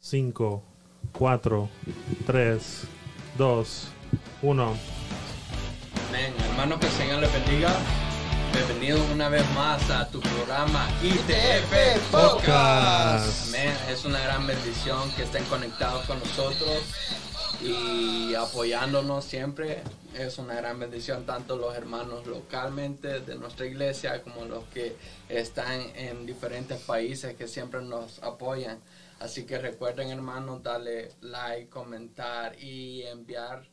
5, 4, 3, 2, 1. Amén. Hermano, que el Señor le bendiga. Bienvenido una vez más a tu programa ITF Podcast. Amén. Es una gran bendición que estén conectados con nosotros y apoyándonos siempre. Es una gran bendición tanto los hermanos localmente de nuestra iglesia como los que están en diferentes países que siempre nos apoyan. Así que recuerden hermanos, darle like, comentar y enviar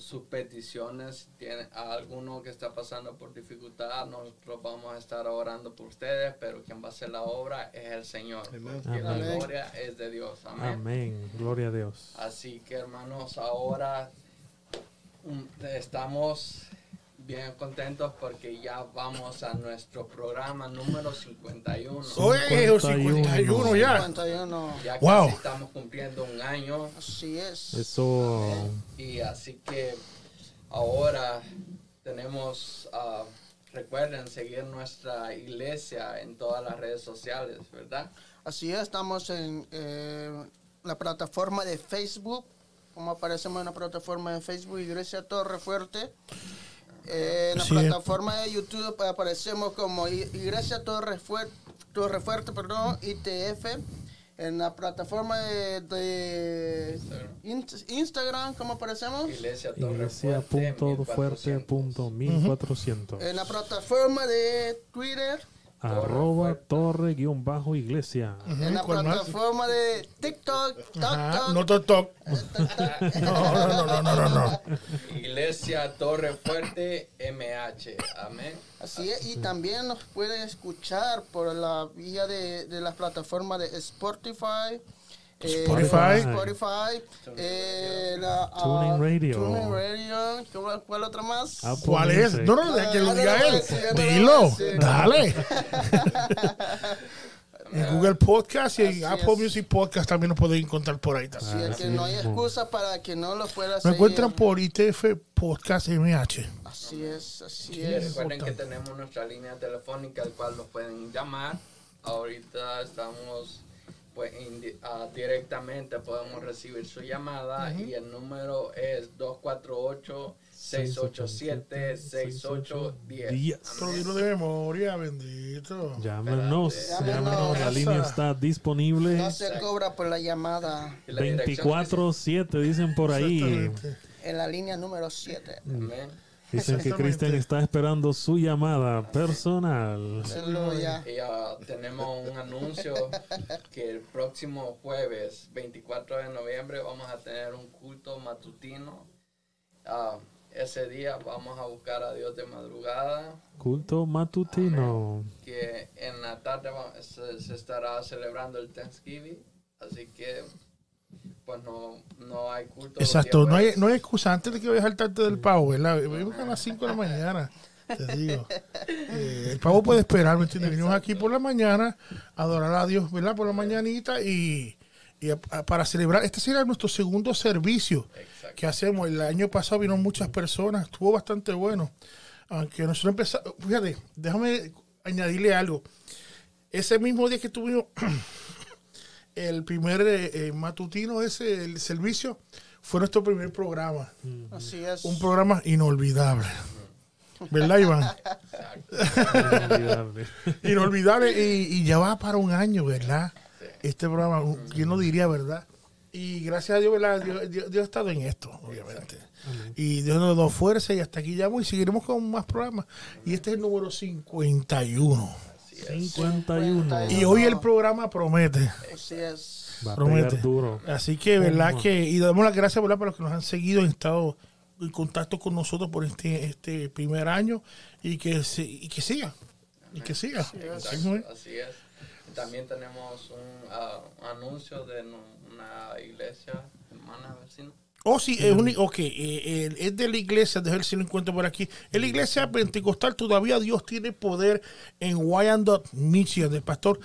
sus peticiones. Si tiene alguno que está pasando por dificultad, nosotros vamos a estar orando por ustedes, pero quien va a hacer la obra es el Señor. Porque la gloria es de Dios. Amén. Amén. Gloria a Dios. Así que hermanos, ahora um, estamos bien contentos porque ya vamos a nuestro programa número 51. Oye, 51 ya. 51. Ya casi Wow. estamos cumpliendo un año. Así es. Eso. Y así que ahora tenemos, ah, recuerden seguir nuestra iglesia en todas las redes sociales, ¿verdad? Así es, estamos en eh, la plataforma de Facebook. Como aparecemos en la plataforma de Facebook, Iglesia Torre Fuerte. Eh, en la es. plataforma de YouTube aparecemos como Iglesia Torre Fuerte, Torre Fuerte, perdón, ITF. En la plataforma de, de Inst- Instagram, ¿cómo aparecemos? Iglesia Torre Iglesia Fuerte, punto fuerte 1400. punto 1400. En la plataforma de Twitter. Arroba torre guion bajo iglesia. En la plataforma de TikTok. Ajá, TikTok. no toc toc. No, no, no, no, no, no, no. Iglesia Torre Fuerte MH. Amén. Así es, y también nos pueden escuchar por la vía de, de las plataformas de Spotify. Eh, Spotify. Spotify, eh, la, ah, Tuning Radio. Tuning Radio, ¿cuál, cuál otra más? Apple ¿Cuál es? No, no, de que lo Ah, diga él. sí, Dilo, sí. dale. En Google Podcast y en Así Apple es. Music Podcast también nos pueden encontrar por ahí Así también. es que no hay excusa para que no lo pueda Nos seguir. encuentran por ITF Podcast MH. Así es, así Y es. recuerden que tenemos nuestra línea telefónica al cual nos pueden llamar. Ahorita estamos pues indi- ah, directamente podemos recibir su llamada y el número es 248 687 6810. Diez. Esto lo digo de memoria, bendito. Llámenos, Llámenos. llámenos. La línea está disponible. No se cobra por la llamada 24-7 dicen por ahí. En la línea número 7. Amén. Dicen que. Cristian está esperando su llamada personal. Aleluya. Y ah, tenemos un anuncio que el próximo jueves 24 de noviembre vamos a tener un culto matutino. Ah, ese día vamos a buscar a Dios de madrugada, Culto matutino. que en la tarde se, se estará celebrando el Thanksgiving, así que pues no, no hay culto. Exacto, no hay, no hay excusa antes de que vayas al tarde del pavo, ¿verdad? Venimos a las 5 de la mañana, te digo. Eh, el pavo puede esperar, ¿me entiendes? Venimos aquí por la mañana a adorar a Dios, ¿verdad? Por la mañanita y, y a- a- para celebrar. Este será nuestro segundo servicio Exacto. que hacemos. El año pasado vino muchas personas, estuvo bastante bueno. Aunque nosotros empezamos, fíjate, déjame añadirle algo. Ese mismo día que tuvimos el primer eh, eh, matutino, ese, el servicio, fue nuestro primer programa. Así es. Un programa inolvidable. ¿Verdad, Iván? Inolvidable. Inolvidable y, y ya va para un año, ¿verdad? Este programa, ¿quién lo diría, verdad? Y gracias a Dios, ¿verdad? Dios, Dios- Dios ha estado en esto, obviamente. Y Dios nos dio fuerza y hasta aquí llamo y seguiremos con más programas. Y este es el número 51. 51. Y hoy el programa promete. Así es. Va a promete. duro. Así que, ¿verdad? que Y damos las gracias, ¿verdad? Para los que nos han seguido, han estado en contacto con nosotros por este, este primer año y que, se- y que siga. Y que siga. Así es. así es. También tenemos un ah, anuncio de una iglesia hermana vecina. Oh, sí, es, un, ok, eh, eh, es de la iglesia, déjame ver si lo encuentro por aquí. En la iglesia pentecostal todavía Dios tiene poder en Wyandotte, Michigan, del pastor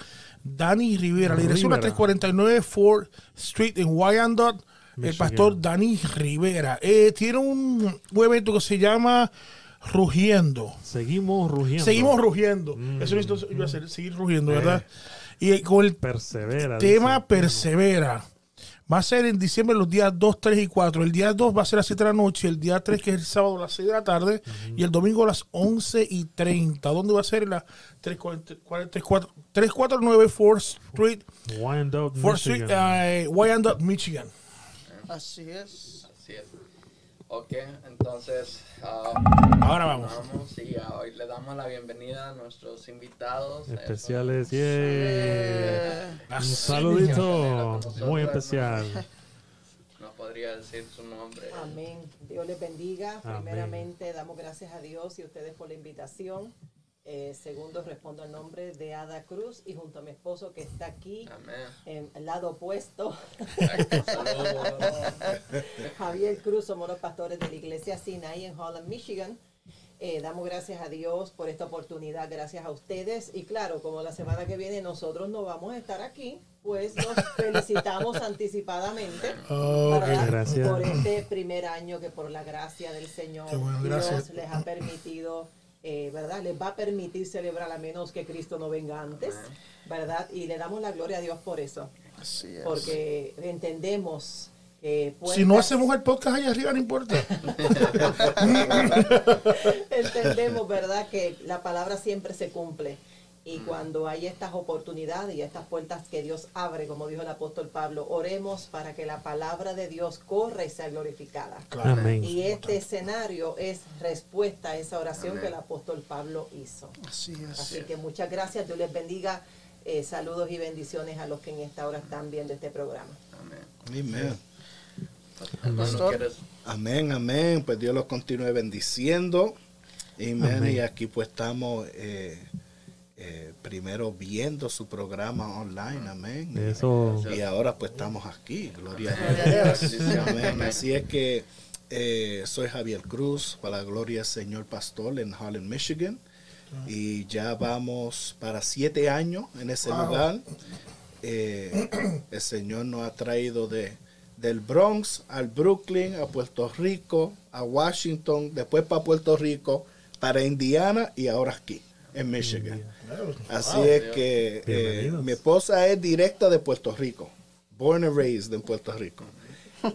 Danny Rivera. La dirección es la Rivera. 349 Ford Street en Wyandotte. El pastor Danny Rivera. Eh, tiene un, un evento que se llama Rugiendo. Seguimos rugiendo. Seguimos rugiendo. Mm. Eso necesito iba a hacer, seguir rugiendo, ¿verdad? Y eh, con el Persevera. tema dice. persevera. Va a ser en diciembre los días 2, 3 y 4. El día 2 va a ser a las 7 de la noche, el día 3 que es el sábado a las 6 de la tarde y el domingo a las 11 y 30. ¿Dónde va a ser? En la 344 349 4th Street, Wyandotte, 4th Street, Michigan. eh, Wyandotte, Michigan. Así es. Así es. Ok, entonces ah, Ahora vamos. vamos y hoy le damos la bienvenida a nuestros invitados. eh, Especiales. yeah. Eh, Un saludito muy especial. No podría decir su nombre. Amén. Dios les bendiga. Amén. Primeramente, damos gracias a Dios y a ustedes por la invitación. Eh, segundo, respondo al nombre de Ada Cruz y junto a mi esposo que está aquí Amén. en el lado opuesto. Javier Cruz, somos los pastores de la iglesia Sinai en Holland, Michigan. Eh, damos gracias a Dios por esta oportunidad, gracias a ustedes. Y claro, como la semana que viene nosotros no vamos a estar aquí, pues nos felicitamos anticipadamente. Gracias. por este primer año que por la gracia del Señor bueno. Dios les ha permitido, eh, ¿verdad? Les va a permitir celebrar a menos que Cristo no venga antes, ¿verdad? Y le damos la gloria a Dios por eso, Así es. porque entendemos que Si no hacemos el podcast allá arriba, no importa. entendemos, ¿verdad? Que la palabra siempre se cumple. Mm. Y cuando hay estas oportunidades y estas puertas que Dios abre, como dijo el apóstol Pablo, oremos para que la palabra de Dios corra y sea glorificada. Claro. Amén. Y este escenario es respuesta a esa oración Amén. que el apóstol Pablo hizo. Así es. Así que muchas gracias, Dios les bendiga. Eh, saludos y bendiciones a los que en esta hora están viendo este programa. Amén. Amén. Pastor. Amén, amén. Pues Dios los continúe bendiciendo. Amén. Amén. Y aquí pues estamos eh, eh, primero viendo su programa online. Amén. Eso. Y ahora pues estamos aquí. Gloria a Dios. Amén. Así es que eh, soy Javier Cruz, para la gloria del Señor Pastor en Holland, Michigan. Y ya vamos para siete años en ese Wow. lugar. Eh, el Señor nos ha traído de, del Bronx al Brooklyn, a Puerto Rico, a Washington, después para Puerto Rico, para Indiana y ahora aquí, en Michigan. Así es que eh, mi esposa es directa de Puerto Rico, born and raised en Puerto Rico.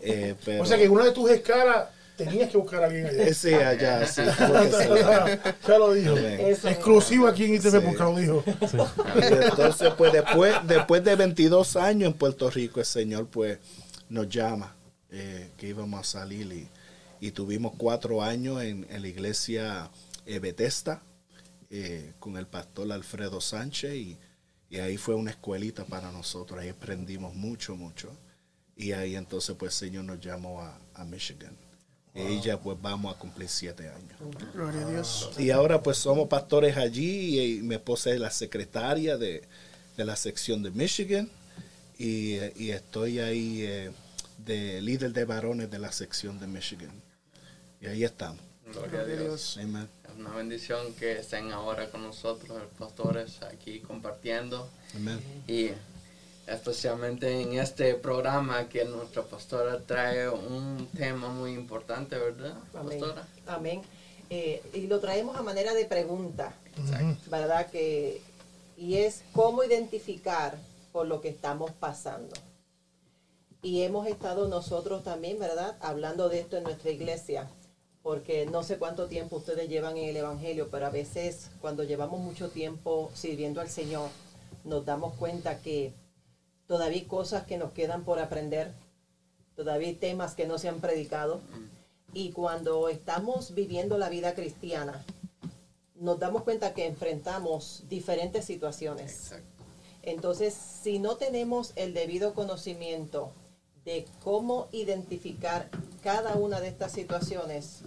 Eh, pero, O sea que en una de tus escalas tenías que buscar a alguien allá. Eh, sí, allá, sí, ya lo dijo. Es. Exclusivo aquí en ITV Sí. porque lo dijo. Entonces, pues después, después de 22 años en Puerto Rico, el Señor pues nos llama eh, que íbamos a salir y, y tuvimos cuatro años en, en la iglesia eh, Bethesda eh, con el pastor Alfredo Sánchez y, y ahí fue una escuelita para nosotros, ahí aprendimos mucho, mucho. Y ahí entonces pues el Señor nos llamó a, a Michigan. Y ya pues vamos a cumplir siete años. Gloria a Dios. Y ahora pues somos pastores allí y, mi esposa es la secretaria de, de la sección de Michigan y, y estoy ahí eh, de líder de varones de la sección de Michigan. Y ahí estamos. Gloria a Dios. Amen. Una bendición que estén ahora con nosotros, los pastores, aquí compartiendo. Amen. Y especialmente en este programa que nuestra pastora trae un tema muy importante, ¿verdad, Amén. pastora? Amén. Eh, y lo traemos a manera de pregunta, ¿verdad? Que, y es cómo identificar por lo que estamos pasando. Y hemos estado nosotros también, ¿verdad? Hablando de esto en nuestra iglesia, porque no sé cuánto tiempo ustedes llevan en el Evangelio, pero a veces cuando llevamos mucho tiempo sirviendo al Señor, nos damos cuenta que todavía hay cosas que nos quedan por aprender, todavía hay temas que no se han predicado. Y cuando estamos viviendo la vida cristiana, nos damos cuenta que enfrentamos diferentes situaciones. Exacto. Entonces, si no tenemos el debido conocimiento de cómo identificar cada una de estas situaciones,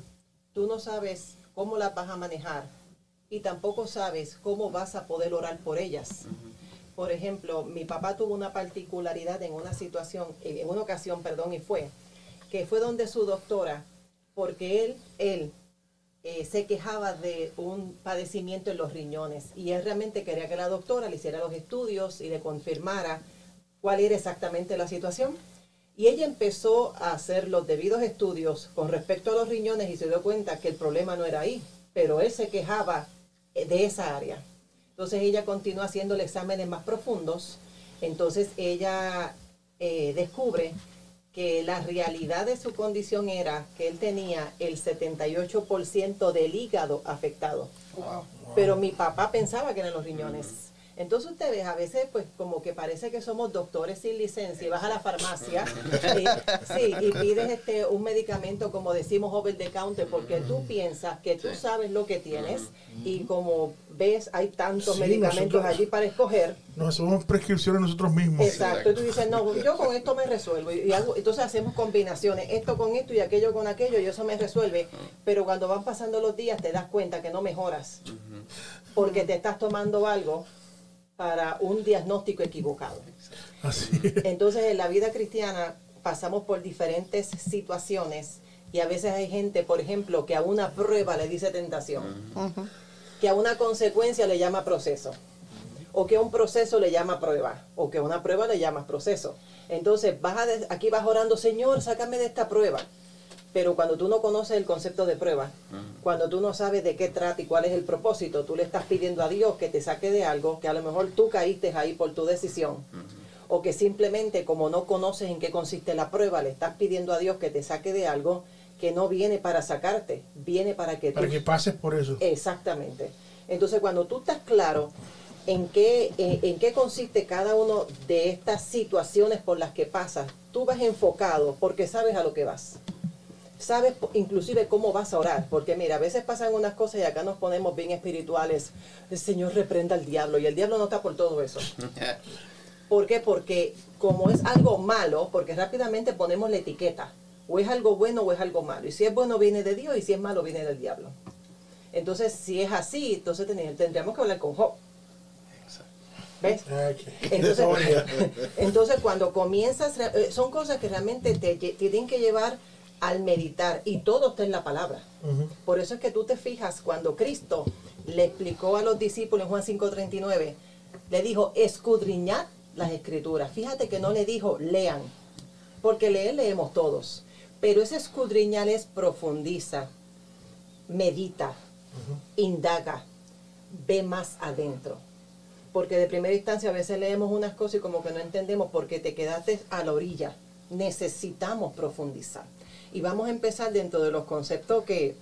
tú no sabes cómo las vas a manejar y tampoco sabes cómo vas a poder orar por ellas. Por ejemplo, mi papá tuvo una particularidad en una situación, en una ocasión, perdón, y fue que fue donde su doctora, porque él, él eh, se quejaba de un padecimiento en los riñones y él realmente quería que la doctora le hiciera los estudios y le confirmara cuál era exactamente la situación. Y ella empezó a hacer los debidos estudios con respecto a los riñones y se dio cuenta que el problema no era ahí, pero él se quejaba eh, de esa área. Entonces ella continuó haciendo exámenes más profundos. Entonces ella eh, descubre que la realidad de su condición era que él tenía el 78% del hígado afectado. Pero mi papá pensaba que eran los riñones. Entonces ustedes a veces pues como que parece que somos doctores sin licencia y vas a la farmacia y, sí, y pides este un medicamento como decimos over the counter porque tú piensas que tú sabes lo que tienes y como ves hay tantos Sí, medicamentos nosotros- allí para escoger Nos hacemos prescripciones nosotros mismos. Exacto, y tú dices, no, yo con esto me resuelvo. Y hago- entonces hacemos combinaciones, esto con esto y aquello con aquello, y eso me resuelve. Pero cuando van pasando los días te das cuenta que no mejoras, porque te estás tomando algo para un diagnóstico equivocado. Así es. Entonces en la vida cristiana pasamos por diferentes situaciones y a veces hay gente, por ejemplo, que a una prueba le dice tentación, que a una consecuencia le llama proceso, o que a un proceso le llama prueba, o que a una prueba le llamas proceso. Entonces vas a aquí vas orando, Señor, sácame de esta prueba. Pero cuando tú no conoces el concepto de prueba, cuando tú no sabes de qué trata y cuál es el propósito, tú le estás pidiendo a Dios que te saque de algo que a lo mejor tú caíste ahí por tu decisión. O que simplemente como no conoces en qué consiste la prueba, le estás pidiendo a Dios que te saque de algo que no viene para sacarte, viene para que Para tú que pases por eso. Exactamente. Entonces, cuando tú estás claro en qué, en, en qué consiste cada una de estas situaciones por las que pasas, tú vas enfocado porque sabes a lo que vas. Sabes inclusive cómo vas a orar, porque mira, a veces pasan unas cosas y acá nos ponemos bien espirituales. El Señor reprenda al diablo y el diablo no está por todo eso. ¿Por qué? Porque como es algo malo, porque rápidamente ponemos la etiqueta, o es algo bueno o es algo malo. Y si es bueno viene de Dios y si es malo viene del diablo. Entonces, si es así, entonces ten- tendríamos que hablar con Job. ¿Ves? Qué- Entonces, cuando comienzas, eh, son cosas que realmente te tienen que llevar al meditar y todo está en la palabra. Por eso es que tú te fijas cuando Cristo le explicó a los discípulos en Juan 5:39, le dijo, escudriñad las escrituras. Fíjate que no le dijo, lean, porque leer leemos todos, pero ese escudriñar es profundiza, medita, indaga, ve más adentro. Porque de primera instancia a veces leemos unas cosas y como que no entendemos porque te quedaste a la orilla. Necesitamos profundizar. Y vamos a empezar dentro de los conceptos que,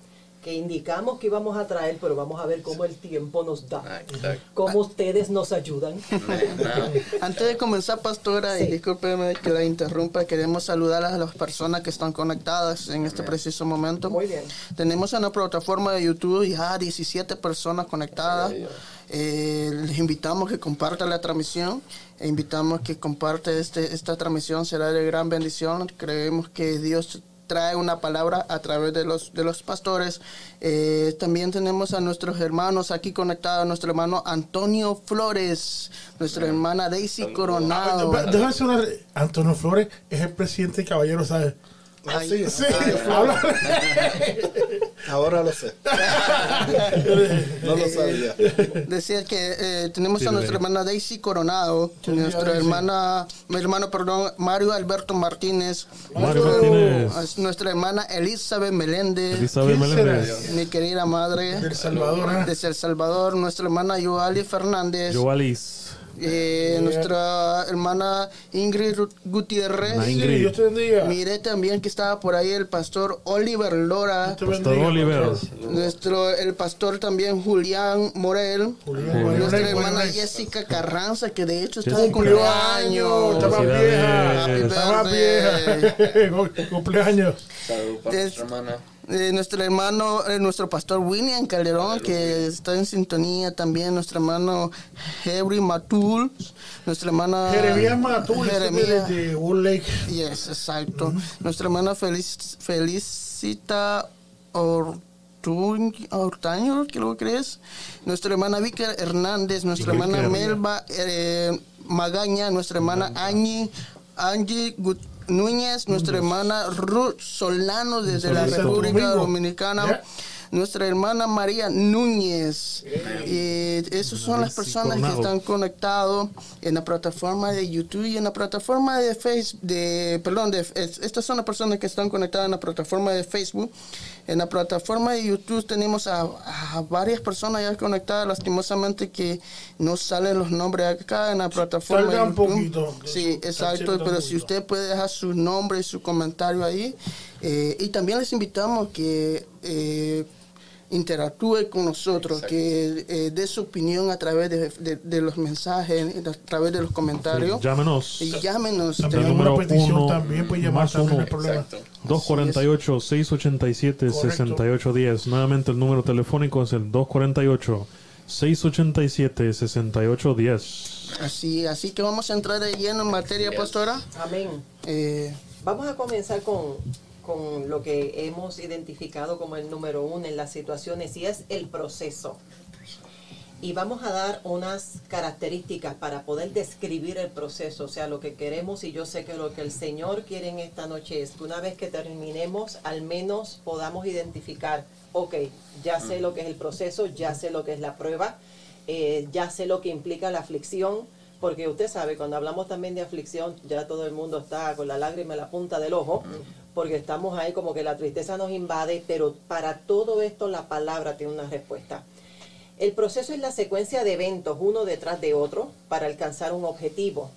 que indicamos que íbamos a traer, pero vamos a ver cómo el tiempo nos da. Exacto. Cómo ustedes nos ayudan. Antes de comenzar, pastora, Sí. y discúlpeme que la interrumpa, queremos saludar a las personas que están conectadas en este preciso momento. Muy bien. Tenemos en la plataforma de YouTube ya 17 personas conectadas. Eh, les invitamos que compartan la transmisión. E invitamos que comparte este, esta transmisión. Será de gran bendición. Creemos que Dios trae una palabra a través de los, de los pastores. Eh, también tenemos a nuestros hermanos aquí conectados. Nuestro hermano Antonio Flores. Nuestra hermana Daisy Coronado. Déjame hacer una. re- Antonio Flores es el presidente caballero, ¿sabes? Ah, sí, Sí, ah, Ahora lo sé. no lo sabía. Decía que eh, tenemos Sí, a nuestra hermana Daisy Coronado, nuestra hermana, mi hermano, perdón, Mario Alberto Martínez, Mario nuestro- Martínez. nuestra hermana Elizabeth Meléndez, mi querida madre del Salvador. ¿eh? desde El Salvador, nuestra hermana Yoali Fernández, Joalis. Eh, nuestra hermana Ingrid Gutiérrez, Sí, Ingrid. Dios te bendiga. miré también que estaba por ahí el pastor Oliver Lora, Pastor Oliver. nuestro el pastor también Julián Morel, Julián, Julián. Nuestra Julián, hermana Julián. Jessica Carranza, que de hecho está de cumpleaños. años, está más Felicidades. vieja. Happy Está más birthday. vieja. Cumpleaños. Salud para nuestra hermana. Eh, nuestro hermano, eh, nuestro pastor William Calderón, que está en sintonía también, nuestro hermano Henry Matul, nuestra hermana Jeremías Matul, Jeremías- de Wood Lake. Yes, exacto. Nuestra hermana Felic- Felicita Ortaño, creo que es. Nuestra hermana Vicky Hernández, nuestra hermana. Melba eh, Magaña, nuestra hermana Angie, Angie Gut- Núñez, nuestra hermana Ruth Solano desde la República. Dominicana. Nuestra hermana María Núñez. Y esas son las personas que están conectados en la plataforma de YouTube y en la plataforma de Facebook. De, perdón, de, es- estas son las personas que están conectadas en la plataforma de Facebook. En la plataforma de YouTube tenemos a, a varias personas ya conectadas, lastimosamente que no salen los nombres acá en la plataforma. Tarda un poquito. Sí, exacto, pero si usted puede dejar su nombre y su comentario ahí. eh, y también les invitamos que eh, interactúe con nosotros, que eh, dé su opinión a través de, de- de los mensajes, a través de los comentarios. Sí, llámenos. y llámenos. También El alguna número petición uno, también puede llamar más también, no hay uno. problema. Exacto. 248-687-6810. Nuevamente el número telefónico es el 248-687-6810. Así, así que vamos a entrar de lleno en materia, pastora. Amén. Eh, Vamos a comenzar con, con lo que hemos identificado como el número uno en las situaciones y es el proceso. Y vamos a dar unas características para poder describir el proceso, o sea, lo que queremos y yo sé que lo que el Señor quiere en esta noche es que una vez que terminemos, al menos podamos identificar, ok, ya sé lo que es el proceso, ya sé lo que es la prueba, eh, ya sé lo que implica la aflicción, porque usted sabe, cuando hablamos también de aflicción, ya todo el mundo está con la lágrima en la punta del ojo, porque estamos ahí como que la tristeza nos invade, pero para todo esto la palabra tiene una respuesta. El proceso es la secuencia de eventos uno detrás de otro para alcanzar un objetivo.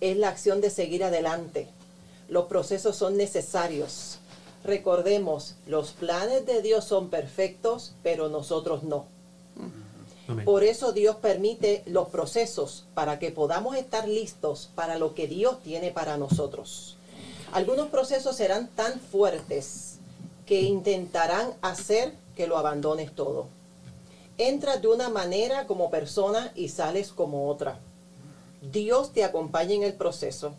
Es la acción de seguir adelante. Los procesos son necesarios. Recordemos, los planes de Dios son perfectos, pero nosotros no. Por eso Dios permite los procesos para que podamos estar listos para lo que Dios tiene para nosotros. Algunos procesos serán tan fuertes que intentarán hacer que lo abandones todo. Entras de una manera como persona y sales como otra. Dios te acompaña en el proceso.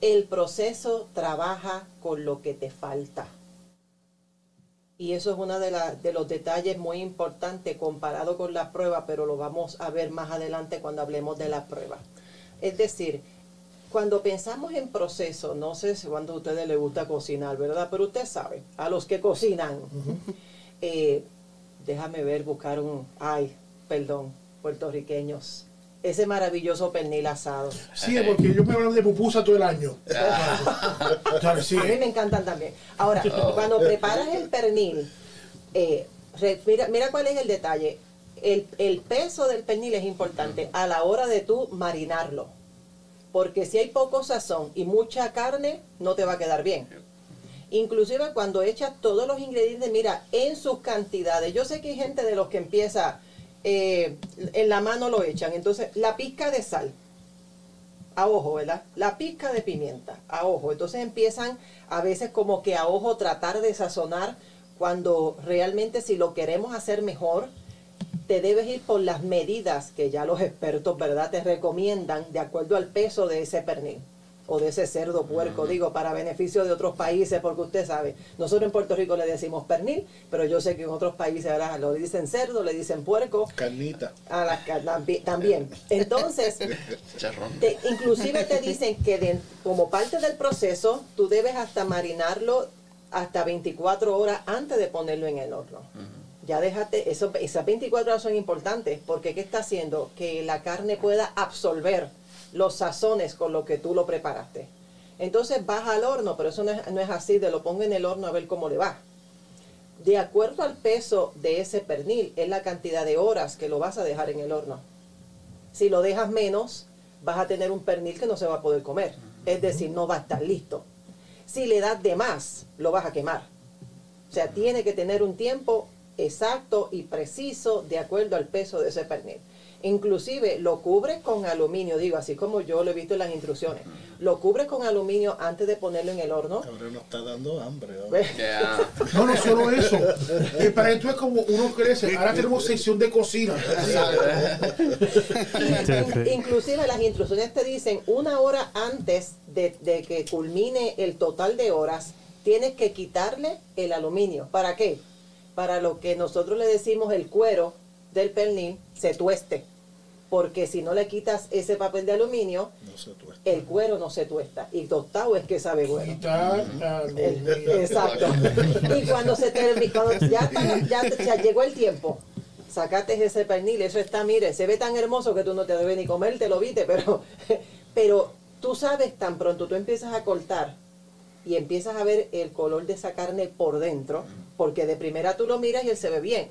El proceso trabaja con lo que te falta. Y eso es uno de, de los detalles muy importantes comparado con la prueba, pero lo vamos a ver más adelante cuando hablemos de la prueba. Es decir, cuando pensamos en proceso, no sé si cuando a ustedes les gusta cocinar, ¿verdad? Pero usted sabe, a los que cocinan, eh, déjame ver, buscar un, ay, perdón, puertorriqueños, ese maravilloso pernil asado. Sí, porque ellos me hablan de pupusa todo el año. Claro, sí, A mí ¿eh? me encantan también. Ahora, cuando preparas el pernil, eh, mira, mira cuál es el detalle. El, el peso del pernil es importante a la hora de tú marinarlo. Porque si hay poco sazón y mucha carne, no te va a quedar bien. Inclusive cuando echas todos los ingredientes, mira, en sus cantidades. Yo sé que hay gente de los que empieza, eh, en la mano lo echan. Entonces, la pizca de sal, a ojo, ¿verdad? La pizca de pimienta, a ojo. Entonces empiezan a veces como que a ojo tratar de sazonar cuando realmente si lo queremos hacer mejor, te debes ir por las medidas que ya los expertos, ¿verdad? Te recomiendan de acuerdo al peso de ese pernil o de ese cerdo puerco, digo, para beneficio de otros países, porque usted sabe, nosotros en Puerto Rico le decimos pernil, pero yo sé que en otros países ahora lo dicen cerdo, le dicen puerco, Carnita. a las también. Entonces, te- inclusive te dicen que de- como parte del proceso, tú debes hasta marinarlo hasta 24 horas antes de ponerlo en el horno. Ya déjate, eso, esas 24 horas son importantes porque ¿qué está haciendo? Que la carne pueda absorber los sazones con lo que tú lo preparaste. Entonces vas al horno, pero eso no es, no es así, de lo pongo en el horno a ver cómo le va. De acuerdo al peso de ese pernil, es la cantidad de horas que lo vas a dejar en el horno. Si lo dejas menos, vas a tener un pernil que no se va a poder comer. Es decir, no va a estar listo. Si le das de más, lo vas a quemar. O sea, tiene que tener un tiempo exacto y preciso de acuerdo al peso de ese pernil. Inclusive lo cubres con aluminio, digo, así como yo lo he visto en las instrucciones. Lo cubres con aluminio antes de ponerlo en el horno. Ahora nos está dando hambre. ¿no? Yeah. No, no solo eso. Para esto es como uno crece. Ahora tenemos sección de cocina. In- Inclusive las instrucciones te dicen una hora antes de, de que culmine el total de horas, tienes que quitarle el aluminio. ¿Para qué? Para lo que nosotros le decimos el cuero del pernil se tueste. Porque si no le quitas ese papel de aluminio, No se tuesta. el cuero no se tuesta. Y tostado es que sabe bueno. Aluminio. Exacto. Y cuando se termina, cuando ya, está- ya, ya llegó el tiempo, sacaste ese pernil, eso está, mire, se ve tan hermoso que tú no te debes ni comer, te lo viste, pero, pero tú sabes tan pronto, tú empiezas a cortar y empiezas a ver el color de esa carne por dentro, porque de primera tú lo miras y él se ve bien,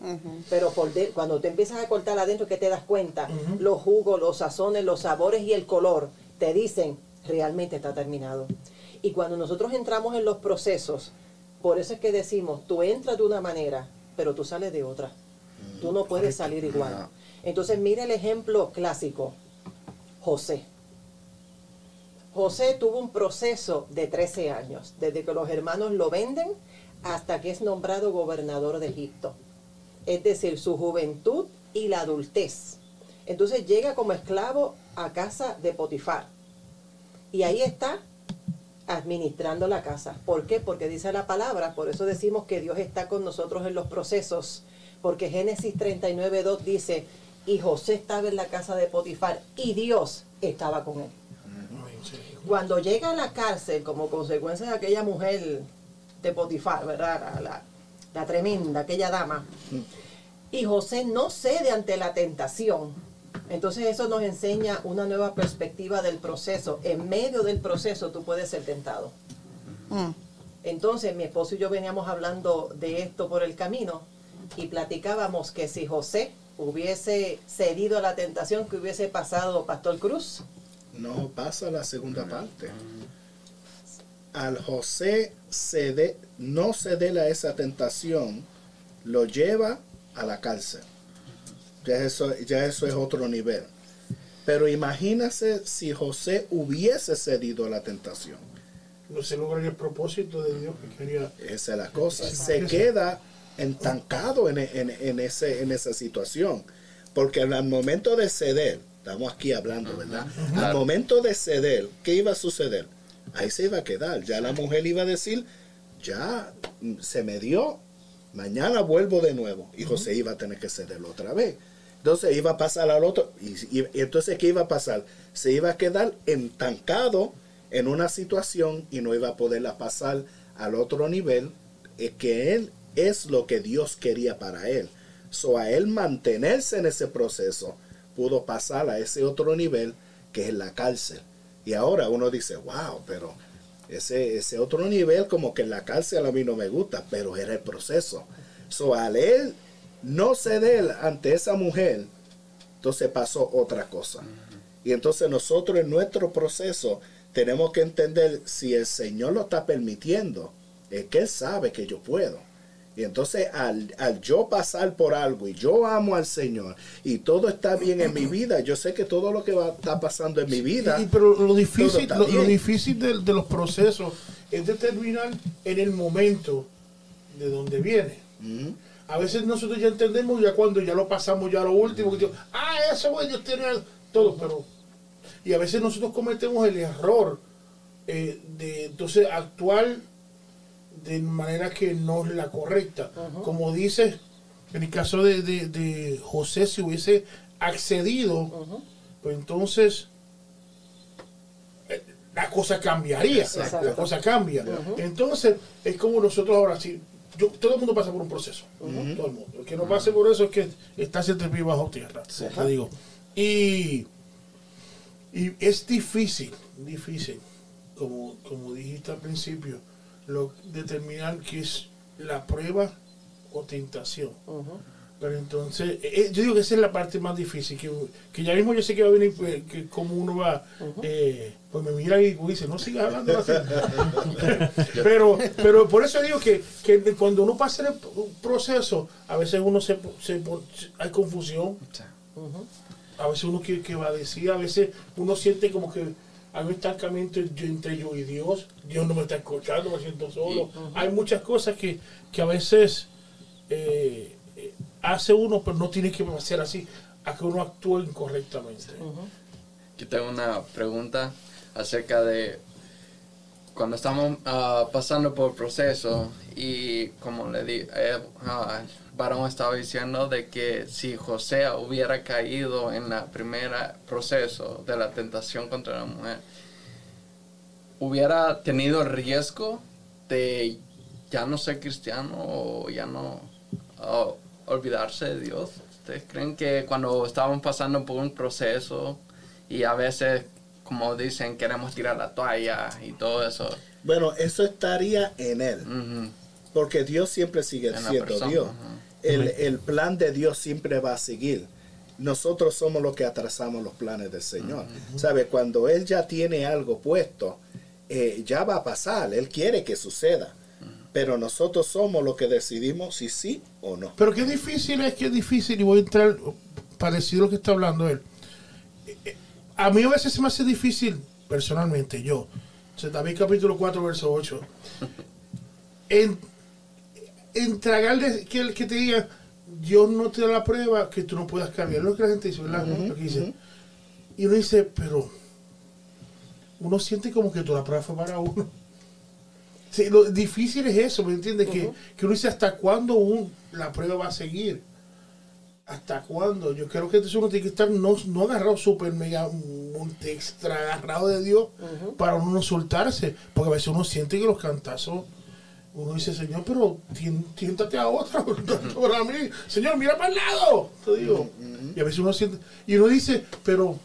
pero por de- cuando te empiezas a cortar adentro, que te das cuenta? Los jugos, los sazones, los sabores y el color te dicen, realmente está terminado. Y cuando nosotros entramos en los procesos, por eso es que decimos, tú entras de una manera, pero tú sales de otra. Tú no puedes salir igual. Entonces mira el ejemplo clásico, José. José tuvo un proceso de 13 años, desde que los hermanos lo venden hasta que es nombrado gobernador de Egipto. Es decir, su juventud y la adultez. Entonces llega como esclavo a casa de Potifar. Y ahí está administrando la casa. ¿Por qué? Porque dice la palabra, por eso decimos que Dios está con nosotros en los procesos, porque Génesis 39.2 dice, y José estaba en la casa de Potifar y Dios estaba con él. Cuando llega a la cárcel como consecuencia de aquella mujer de Potifar, ¿verdad? La, la- la tremenda, aquella dama, y José no cede ante la tentación. Entonces eso nos enseña una nueva perspectiva del proceso. En medio del proceso tú puedes ser tentado. Entonces mi esposo y yo veníamos hablando de esto por el camino y platicábamos que si José hubiese cedido a la tentación que hubiese pasado Pastor Cruz, No pasa la segunda parte. Al José cede, no ceder a esa tentación, lo lleva a la cárcel. Ya eso, ya eso es otro nivel. Pero imagínase si José hubiese cedido a la tentación. No se logra el propósito de Dios que quería. Esa es la cosa. Se queda entancado en, en- en ese, en esa situación. Porque al momento de ceder, estamos aquí hablando, ¿verdad? Al momento de ceder, ¿qué iba a suceder? Ahí se iba a quedar. Ya la mujer iba a decir, ya se me dio, mañana vuelvo de nuevo. Y José iba a tener que cederlo otra vez. Entonces iba a pasar al otro. Y, y- y entonces, ¿qué iba a pasar? Se iba a quedar entancado en una situación y no iba a poderla pasar al otro nivel eh, que él es lo que Dios quería para él. So a él mantenerse en ese proceso, pudo pasar a ese otro nivel que es la cárcel. Y ahora uno dice, wow, pero ese, ese otro nivel como que en la cárcel a mí no me gusta, pero era el proceso. So al él no ceder ante esa mujer, entonces pasó otra cosa. Y entonces nosotros en nuestro proceso tenemos que entender si el Señor lo está permitiendo, es que Él sabe que yo puedo. Y entonces al, al yo pasar por algo y yo amo al Señor y todo está bien en mi vida, yo sé que todo lo que va a estar pasando en mi vida, Y- pero lo difícil, está lo, difícil de, de los procesos es determinar en el momento de dónde viene. Ujú. A veces nosotros ya entendemos ya cuando ya lo pasamos ya a lo último, que digo, ah, eso güey, Dios tiene todo, pero y a veces nosotros cometemos el error eh, de entonces actuar de manera que no es la correcta. Como dices, en el caso de, de- de José, si hubiese accedido, pues entonces eh, la cosa cambiaría. Exacto. La cosa cambia. Entonces, es como nosotros ahora, si yo, todo el mundo pasa por un proceso. Todo el mundo. El que no pase por eso es que está siempre vivo bajo tierra. Te digo. Y, y es difícil, difícil, como, como dijiste al principio, lo, determinar qué es la prueba o tentación. Pero entonces, eh, eh, yo digo que esa es la parte más difícil, que, que ya mismo yo sé que va a venir, pues, que como uno va, eh, pues me mira y dice, no sigas hablando así. pero, pero por eso digo que, que cuando uno pasa el proceso, a veces uno se, se- hay confusión. a veces uno quiere que va a decir, a veces uno siente como que hay un estancamiento entre yo y Dios, Dios no me está escuchando, me siento solo. Hay muchas cosas que, que a veces eh, eh, hace uno, pero no tiene que ser así, a que uno actúe incorrectamente. Aquí tengo una pregunta acerca de cuando estamos ah, pasando por el proceso y como le di, eh, ah, varón estaba diciendo de que si José hubiera caído en el primer proceso de la tentación contra la mujer, hubiera tenido el riesgo de ya no ser cristiano o ya no olvidarse de Dios. ¿Ustedes creen que cuando estábamos pasando por un proceso y a veces, como dicen, queremos tirar la toalla y todo eso? Bueno, eso estaría en él. Porque Dios siempre sigue siendo Dios el, plan de Dios siempre va a seguir. Nosotros somos los que atrasamos los planes del Señor. ¿Sabe? Cuando Él ya tiene algo puesto, eh, ya va a pasar. Él quiere que suceda. Pero nosotros somos los que decidimos si sí o no. Pero qué difícil es, qué difícil, y voy a entrar parecido a lo que está hablando él. A mí a veces se me hace difícil, personalmente, yo, David capítulo 4, verso 8, en entregarle que el que te diga, Dios no te da la prueba que tú no puedas cambiar. Lo que la gente dice, ¿verdad? lo que dice. Y uno dice, pero uno siente como que toda la prueba fue para uno. Sí, lo difícil es eso, ¿me entiendes? que, que, uno dice, ¿hasta cuándo un, la prueba va a seguir? ¿Hasta cuándo? Yo creo que uno tiene que estar no, no agarrado súper mega extra agarrado de Dios para uno no soltarse. Porque a veces uno siente que los cantazos uno dice, Señor, pero tiéntate a otra para mí. Señor, mira para el lado. Te digo. Y a veces uno siente, y uno dice, pero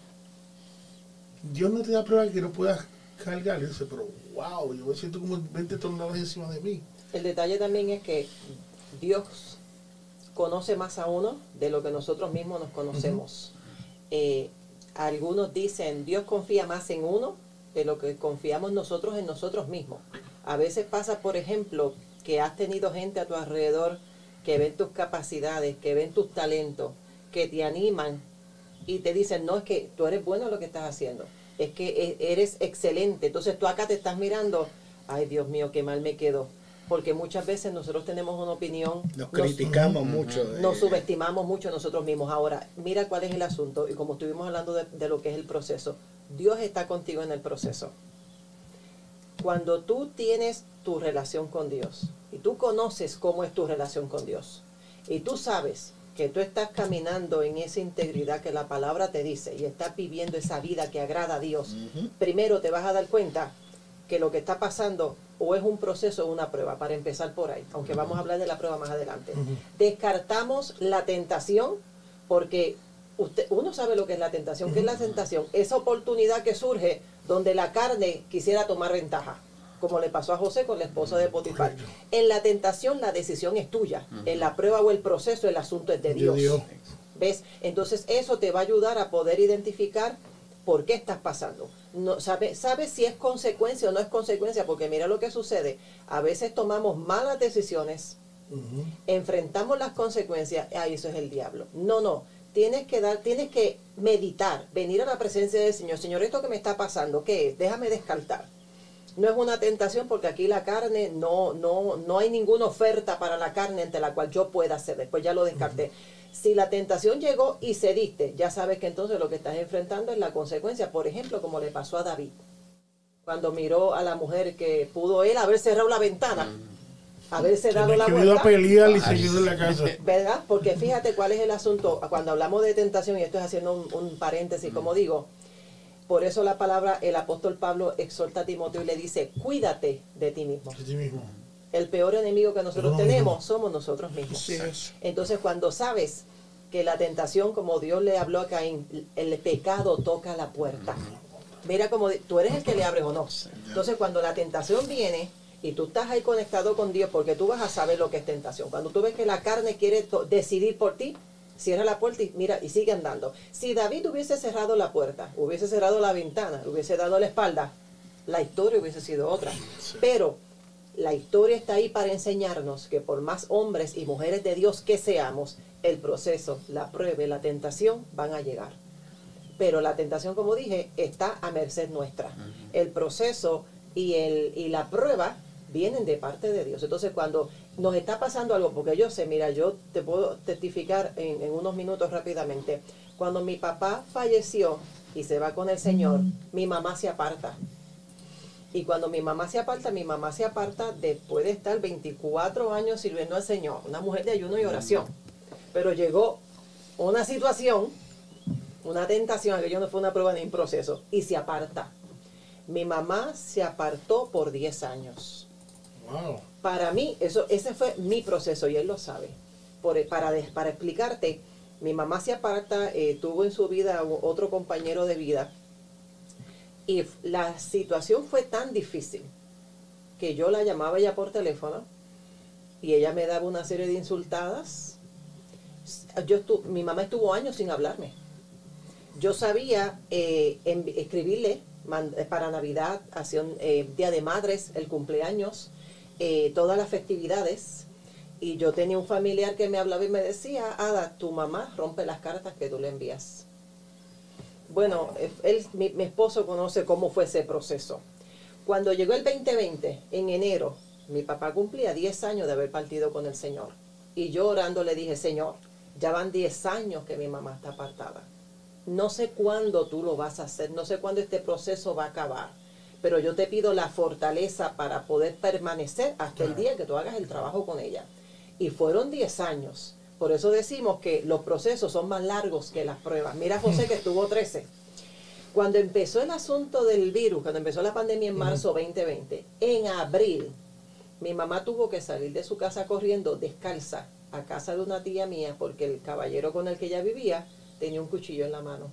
Dios no te da prueba que no puedas cargar. Y dice, pero wow, yo me siento como 20 toneladas encima de mí. El detalle también es que Dios conoce más a uno de lo que nosotros mismos nos conocemos. Eh, algunos dicen, Dios confía más en uno de lo que confiamos nosotros en nosotros mismos. A veces pasa, por ejemplo, que has tenido gente a tu alrededor que ven tus capacidades, que ven tus talentos, que te animan y te dicen, no, es que tú eres bueno en lo que estás haciendo, es que e, eres excelente. Entonces tú acá te estás mirando, ay Dios mío, qué mal me quedo. Porque muchas veces nosotros tenemos una opinión. Nos criticamos mucho. Nos subestimamos mucho nosotros mismos. Ahora, mira cuál es el asunto. Y como estuvimos hablando de lo que es el proceso, Dios está contigo en el proceso cuando tú tienes tu relación con Dios y tú conoces cómo es tu relación con Dios y tú sabes que tú estás caminando en esa integridad que la palabra te dice y estás viviendo esa vida que agrada a Dios, primero te vas a dar cuenta que lo que está pasando o es un proceso o una prueba, para empezar por ahí, aunque vamos a hablar de la prueba más adelante. Descartamos la tentación porque usted, uno sabe lo que es la tentación. ¿Qué es la tentación? Esa oportunidad que surge donde la carne quisiera tomar ventaja, como le pasó a José con la esposa de Potifar. En la tentación la decisión es tuya, en la prueba o el proceso el asunto es de Dios. ¿Ves? Entonces eso te va a ayudar a poder identificar por qué estás pasando. No, sabe, sabe si es consecuencia o no es consecuencia, porque mira lo que sucede. A veces tomamos malas decisiones, enfrentamos las consecuencias, ahí eso es el diablo. No, no tienes que dar, tienes que meditar, venir a la presencia del Señor. Señor, esto que me está pasando, ¿qué es? Déjame descartar. No es una tentación porque aquí la carne no, no, no hay ninguna oferta para la carne ante la cual yo pueda hacer. Después ya lo descarté. Si la tentación llegó y cediste, ya sabes que entonces lo que estás enfrentando es la consecuencia. Por ejemplo, como le pasó a David, cuando miró a la mujer que pudo él haber cerrado la ventana haberse dado la vuelta. a pelear y seguir en la casa. ¿Verdad? Porque fíjate cuál es el asunto. Cuando hablamos de tentación, y esto es haciendo un, paréntesis, como digo, por eso la palabra, el apóstol Pablo exhorta a Timoteo y le dice, cuídate de ti mismo. De ti mismo. El peor enemigo que nosotros tenemos somos nosotros mismos. Entonces, cuando sabes que la tentación, como Dios le habló a Caín, el pecado toca la puerta. Mira como tú eres el que le abres o no. Entonces, cuando la tentación viene, y tú estás ahí conectado con Dios porque tú vas a saber lo que es tentación. Cuando tú ves que la carne quiere decidir por ti, cierra la puerta y mira y sigue andando. Si David hubiese cerrado la puerta, hubiese cerrado la ventana, hubiese dado la espalda, la historia hubiese sido otra. Pero la historia está ahí para enseñarnos que por más hombres y mujeres de Dios que seamos, el proceso, la prueba y la tentación van a llegar. Pero la tentación, como dije, está a merced nuestra. El proceso y, el, y la prueba vienen de parte de Dios. Entonces, cuando nos está pasando algo, porque yo sé, mira, yo te puedo testificar en, en unos minutos rápidamente. Cuando mi papá falleció y se va con el Señor, mi mamá se aparta. Y cuando mi mamá se aparta, mi mamá se aparta después de estar 24 años sirviendo al Señor, una mujer de ayuno y oración. Pero llegó una situación, una tentación, aquello no fue una prueba ni un proceso, y se aparta. Mi mamá se apartó por 10 años. Wow. Para mí, eso, ese fue mi proceso y él lo sabe. Por- para, para explicarte, mi mamá se aparta, eh, tuvo en su vida otro compañero de vida y la situación fue tan difícil que yo la llamaba ella por teléfono y ella me daba una serie de insultadas. Yo estu- mi mamá estuvo años sin hablarme. Yo sabía eh, escribirle eh, para Navidad, hacia un, eh, Día de Madres, el cumpleaños, todas las festividades. Y yo tenía un familiar que me hablaba y me decía, Ada, tu mamá rompe las cartas que tú le envías. Bueno, él, mi, mi esposo conoce cómo fue ese proceso. Cuando llegó el 2020, en enero, mi papá cumplía 10 años de haber partido con el Señor. Y yo orando le dije, Señor, ya van 10 años que mi mamá está apartada. No sé cuándo tú lo vas a hacer, no sé cuándo este proceso va a acabar, pero yo te pido la fortaleza para poder permanecer hasta el día que tú hagas el trabajo con ella. Y fueron 10 años. Por eso decimos que los procesos son más largos que las pruebas. Mira José que estuvo 13. Cuando empezó el asunto del virus, cuando empezó la pandemia en marzo 2020, en abril, mi mamá tuvo que salir de su casa corriendo descalza a casa de una tía mía porque el caballero con el que ella vivía tenía un cuchillo en la mano.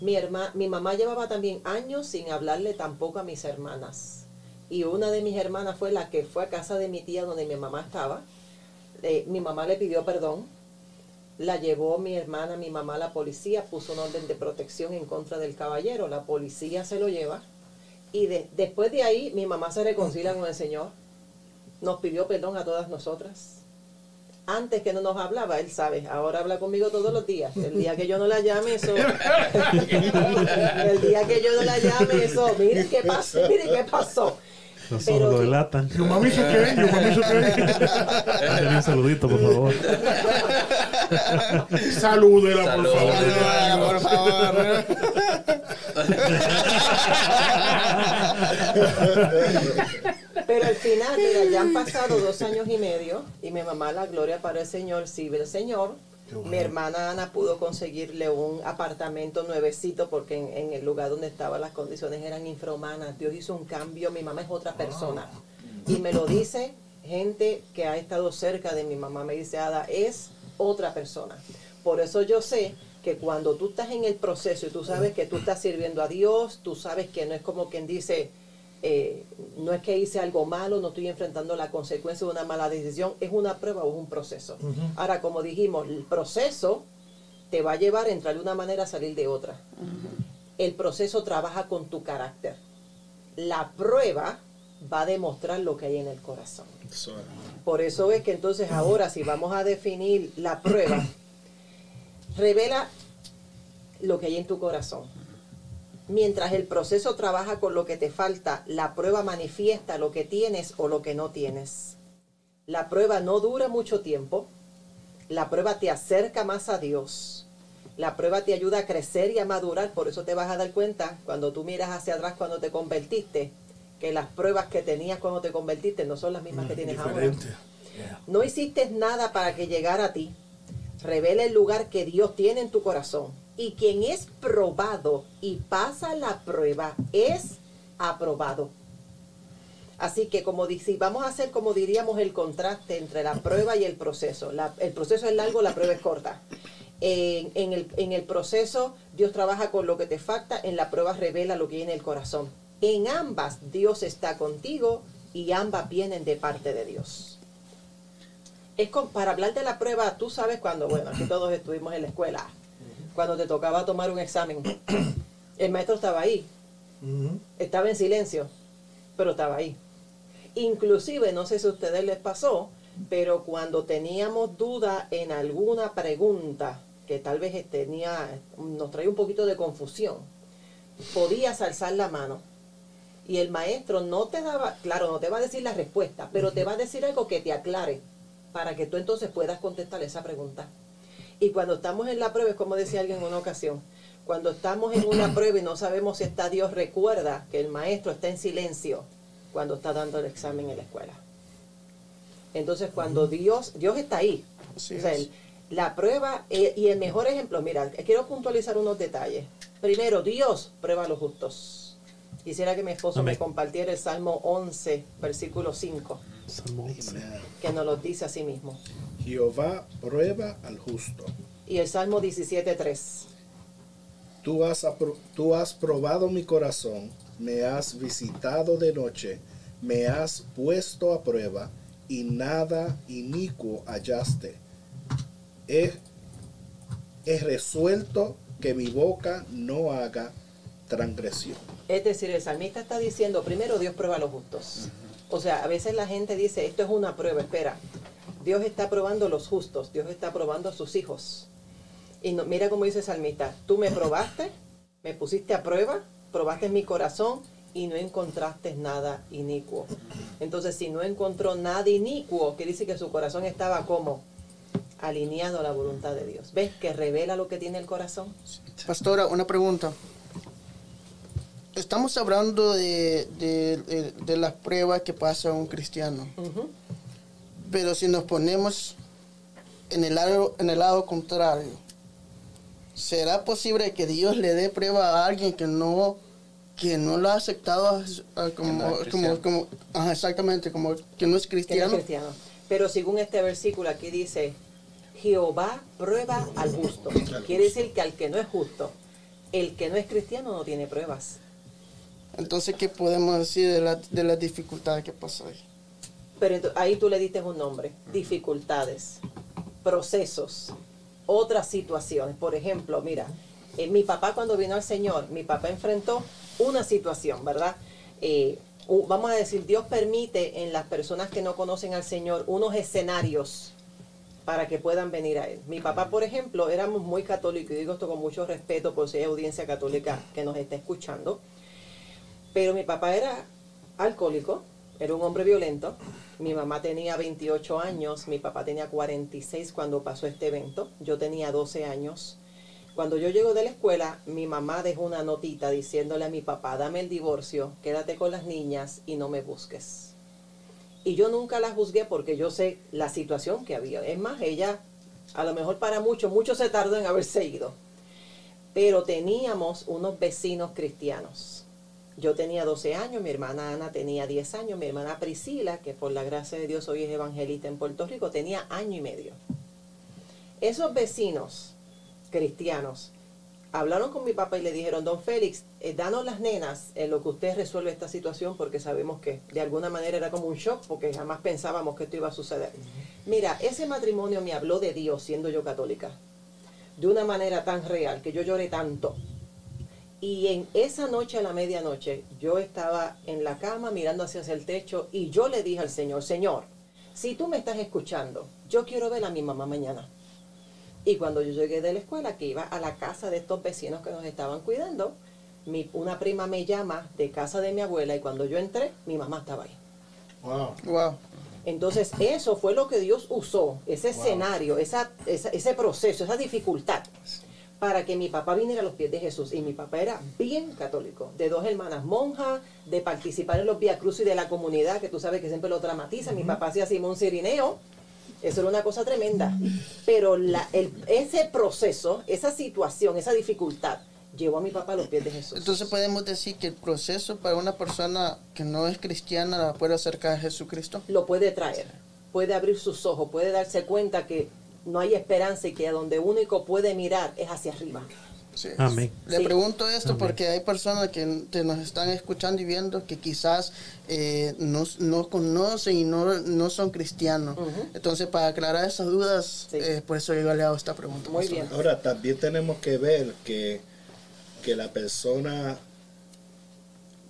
Mi, herma, mi mamá llevaba también años sin hablarle tampoco a mis hermanas. Y una de mis hermanas fue la que fue a casa de mi tía donde mi mamá estaba. Mi mamá le pidió perdón. La llevó mi hermana, mi mamá la policía, puso un orden de protección en contra del caballero. La policía se lo lleva. Y de- después de ahí mi mamá se reconcilia con el Señor. Nos pidió perdón a todas nosotras. Antes que no nos hablaba, él sabe, ahora habla conmigo todos los días. El día que yo no la llame, eso. el día que yo no la llame, eso. Mire qué pasó, mire qué pasó. Los ojos lo delatan. Yo mami hizo qué, yo mami hizo Dale un saludito, por favor. Salúdela, por Salúdela, favor. por Pero al final, mira, ya han pasado dos años y medio y mi mamá, la gloria para el Señor, sirve el Señor. Bueno. Mi hermana Ana pudo conseguirle un apartamento nuevecito porque en, en el lugar donde estaba las condiciones eran infrahumanas. Dios hizo un cambio, mi mamá es otra persona. Y me lo dice gente que ha estado cerca de mi mamá, me dice, Ada, es otra persona. Por eso yo sé que cuando tú estás en el proceso y tú sabes que tú estás sirviendo a Dios, tú sabes que no es como quien dice, eh, no es que hice algo malo, no estoy enfrentando la consecuencia de una mala decisión, es una prueba o es un proceso. Ahora, como dijimos, el proceso te va a llevar a entrar de una manera a salir de otra. El proceso trabaja con tu carácter. La prueba va a demostrar lo que hay en el corazón. Por eso es que entonces ahora si vamos a definir la prueba, revela lo que hay en tu corazón. Mientras el proceso trabaja con lo que te falta, la prueba manifiesta lo que tienes o lo que no tienes. La prueba no dura mucho tiempo. La prueba te acerca más a Dios. La prueba te ayuda a crecer y a madurar. Por eso te vas a dar cuenta cuando tú miras hacia atrás cuando te convertiste, que las pruebas que tenías cuando te convertiste no son las mismas que tienes ahora. No hiciste nada para que llegara a ti. Revela el lugar que Dios tiene en tu corazón. Y quien es probado y pasa la prueba es aprobado. Así que como si vamos a hacer como diríamos el contraste entre la prueba y el proceso. El proceso es largo, la prueba es corta. En, en el, en el proceso Dios trabaja con lo que te falta, en la prueba revela lo que hay en el corazón. En ambas Dios está contigo y ambas vienen de parte de Dios. Es con- para hablar de la prueba, tú sabes cuando, bueno, aquí todos estuvimos en la escuela, cuando te tocaba tomar un examen, el maestro estaba ahí, estaba en silencio, pero estaba ahí. Inclusive, no sé si a ustedes les pasó, pero cuando teníamos duda en alguna pregunta, que tal vez tenía, nos trae un poquito de confusión, podías alzar la mano y el maestro no te daba, claro, no te va a decir la respuesta, pero te va a decir algo que te aclare para que tú entonces puedas contestar esa pregunta. Y cuando estamos en la prueba, es como decía alguien en una ocasión, cuando estamos en una prueba y no sabemos si está Dios, recuerda que el maestro está en silencio cuando está dando el examen en la escuela. Entonces, cuando Dios, Dios está ahí. Así O sea, es. el- la prueba, eh, y el mejor ejemplo, mira, quiero puntualizar unos detalles. Primero, Dios prueba a los justos. Quisiera que mi esposo Amén. me compartiera el Salmo 11, versículo 5, Salmo 11. Que nos lo dice a sí mismo. Jehová prueba al justo. Y el Salmo 17, 3. Tú has, tú has probado mi corazón, me has visitado de noche, me has puesto a prueba y nada inicuo hallaste. He, he resuelto que mi boca no haga transgresión. Es decir, el salmista está diciendo, primero Dios prueba a los justos. O sea, a veces la gente dice, esto es una prueba, espera. Dios está probando los justos, Dios está probando a sus hijos. Y no- mira cómo dice el salmista, tú me probaste, me pusiste a prueba, probaste mi corazón y no encontraste nada inicuo. Entonces, si no encontró nada inicuo, que dice que su corazón estaba como alineado a la voluntad de Dios. ¿Ves que revela lo que tiene el corazón? Pastora, una pregunta. Estamos hablando de, de- de- de las pruebas que pasa un cristiano. Pero si nos ponemos en el lado, en el lado contrario, ¿será posible que Dios le dé prueba a alguien que no que no lo ha aceptado a- a como, no como, cristiano. como- ajá, exactamente, como que no es que no es cristiano? cristiano. Pero según este versículo aquí dice, Jehová prueba al justo. Quiere decir que al que no es justo, el que no es cristiano no tiene pruebas. Entonces, ¿qué podemos decir de, la, de las dificultades que pasó ahí? Pero ahí tú le diste un nombre, dificultades, procesos, otras situaciones. Por ejemplo, mira, eh, mi papá cuando vino al Señor, mi papá enfrentó una situación, ¿verdad? Eh, vamos a decir, Dios permite en las personas que no conocen al Señor unos escenarios para que puedan venir a Él. Mi papá, por ejemplo, éramos muy católicos, y digo esto con mucho respeto por si hay audiencia católica que nos está escuchando, pero mi papá era alcohólico, era un hombre violento. Mi mamá tenía 28 años, mi papá tenía 46 cuando pasó este evento. Yo tenía 12 años. Cuando yo llego de la escuela, mi mamá dejó una notita diciéndole a mi papá, dame el divorcio, quédate con las niñas y no me busques. Y yo nunca la juzgué porque yo sé la situación que había. Es más, ella, a lo mejor para muchos, mucho se tardó en haberse ido. Pero teníamos unos vecinos cristianos. Yo tenía 12 años, mi hermana Ana tenía 10 años, mi hermana Priscila, que por la gracia de Dios hoy es evangelista en Puerto Rico, tenía año y medio. Esos vecinos cristianos hablaron con mi papá y le dijeron, don Félix, eh, danos las nenas en lo que usted resuelve esta situación porque sabemos que de alguna manera era como un shock porque jamás pensábamos que esto iba a suceder. Mira, ese matrimonio me habló de Dios siendo yo católica, de una manera tan real que yo lloré tanto. Y en esa noche a la medianoche yo estaba en la cama mirando hacia el techo y yo le dije al Señor, Señor, si tú me estás escuchando, yo quiero ver a mi mamá mañana. Y cuando yo llegué de la escuela, que iba a la casa de estos vecinos que nos estaban cuidando, mi, una prima me llama de casa de mi abuela y cuando yo entré, mi mamá estaba ahí. Wow. Wow. Entonces, eso fue lo que Dios usó, ese escenario, esa, esa- ese proceso, esa dificultad, para que mi papá viniera a los pies de Jesús. Y mi papá era bien católico, de dos hermanas monjas, de participar en los Via Crucis de la comunidad, que tú sabes que siempre lo dramatiza. Mi papá hacía Simón Cirineo, eso era una cosa tremenda. Pero la, el- ese proceso, esa situación, esa dificultad, llevó a mi papá a los pies de Jesús. Entonces podemos decir que el proceso para una persona que no es cristiana la puede acercar a Jesucristo. lo puede traer, puede abrir sus ojos, puede darse cuenta que no hay esperanza y que a donde único puede mirar es hacia arriba. Sí. Amén. Le Sí. pregunto esto Amén. porque hay personas que, que nos están escuchando y viendo que quizás eh, no, no conocen y no, no son cristianos. Entonces, para aclarar esas dudas, Sí. eh, por eso yo le hago esta pregunta. Muy bien. Ahora, también tenemos que ver que, que la persona,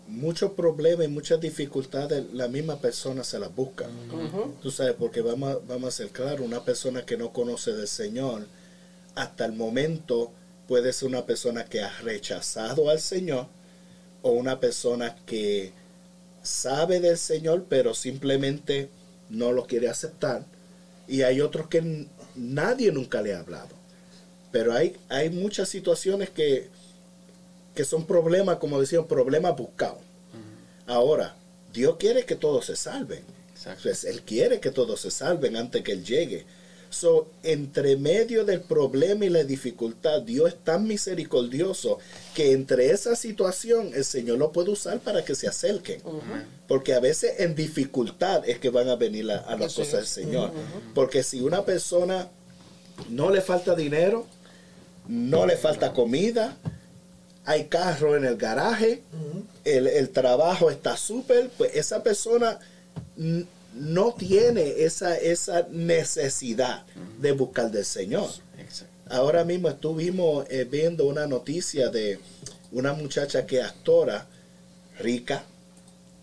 muchos problemas y muchas dificultades, la misma persona se las busca. Tú sabes, porque vamos, a- vamos a ser claros, una persona que no conoce del Señor, hasta el momento puede ser una persona que ha rechazado al Señor o una persona que sabe del Señor pero simplemente no lo quiere aceptar. Y hay otros que nadie nunca le ha hablado. Pero hay, hay muchas situaciones que, que son problemas, como decían, problemas buscados. Ahora, Dios quiere que todos se salven. Exacto. Pues Él quiere que todos se salven antes que Él llegue. So, entre medio del problema y la dificultad, Dios es tan misericordioso que entre esa situación el Señor lo puede usar para que se acerquen. Porque a veces en dificultad es que van a venir a, a las cosas del. Señor. Porque si una persona no le falta dinero, no le falta comida, hay carro en el garaje, el, el trabajo está súper, pues esa persona no tiene esa, esa necesidad de buscar del Señor. Exacto. Ahora mismo estuvimos eh, viendo una noticia de una muchacha que es actora rica.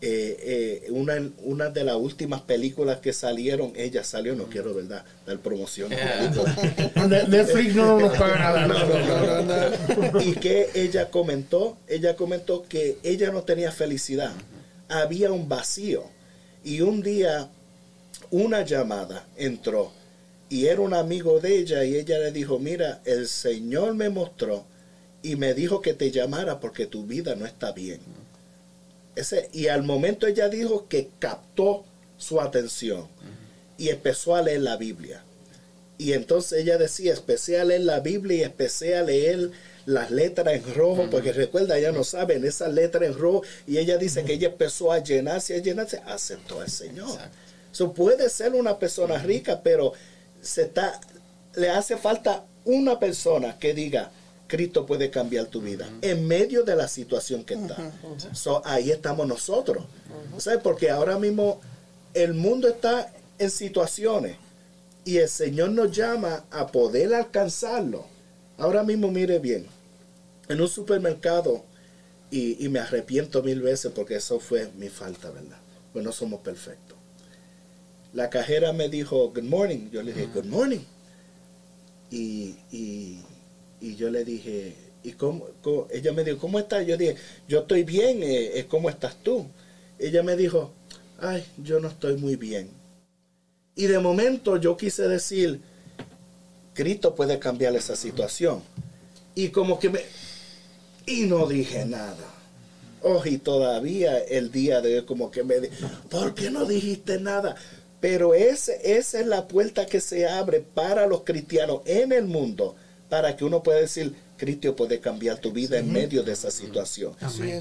Eh, eh, una, una de las últimas películas que salieron, ella salió, no quiero, ¿verdad? Dar promoción. a Yeah. películas. Ne- Netflix no nos paga nada. No, no, no, no. Y que ella comentó, ella comentó que ella no tenía felicidad, había un vacío. Y un día una llamada entró y era un amigo de ella y ella le dijo, mira, el Señor me mostró y me dijo que te llamara porque tu vida no está bien. Ese, y al momento ella dijo que captó su atención y empezó a leer la Biblia. Y entonces ella decía, empecé a leer la Biblia y empecé a leer las letras en rojo, porque recuerda, ella no sabe, en esas letras en rojo, y ella dice que ella empezó a llenarse, a llenarse, aceptó al Señor. Exacto. So, puede ser una persona rica, pero se está, le hace falta una persona que diga, Cristo puede cambiar tu vida en medio de la situación que está. So, ahí estamos nosotros. ¿Sabes? Porque ahora mismo el mundo está en situaciones y el Señor nos llama a poder alcanzarlo. Ahora mismo mire bien, en un supermercado, y, y me arrepiento mil veces porque eso fue mi falta, ¿verdad? Pues no somos perfectos. La cajera me dijo, good morning. Yo le dije, good morning. Y, y, y yo le dije, ¿y cómo? Ella me dijo, ¿cómo estás? Yo dije, yo estoy bien, eh, eh, ¿cómo estás tú? Ella me dijo, ay, yo no estoy muy bien. Y de momento yo quise decir, Cristo puede cambiar esa situación. Y como que me... Y no dije nada. Oh, y todavía el día de hoy como que me... di- ¿Por qué no dijiste nada? Pero ese, esa es la puerta que se abre para los cristianos en el mundo, para que uno pueda decir, Cristo puede cambiar tu vida en medio de esa situación.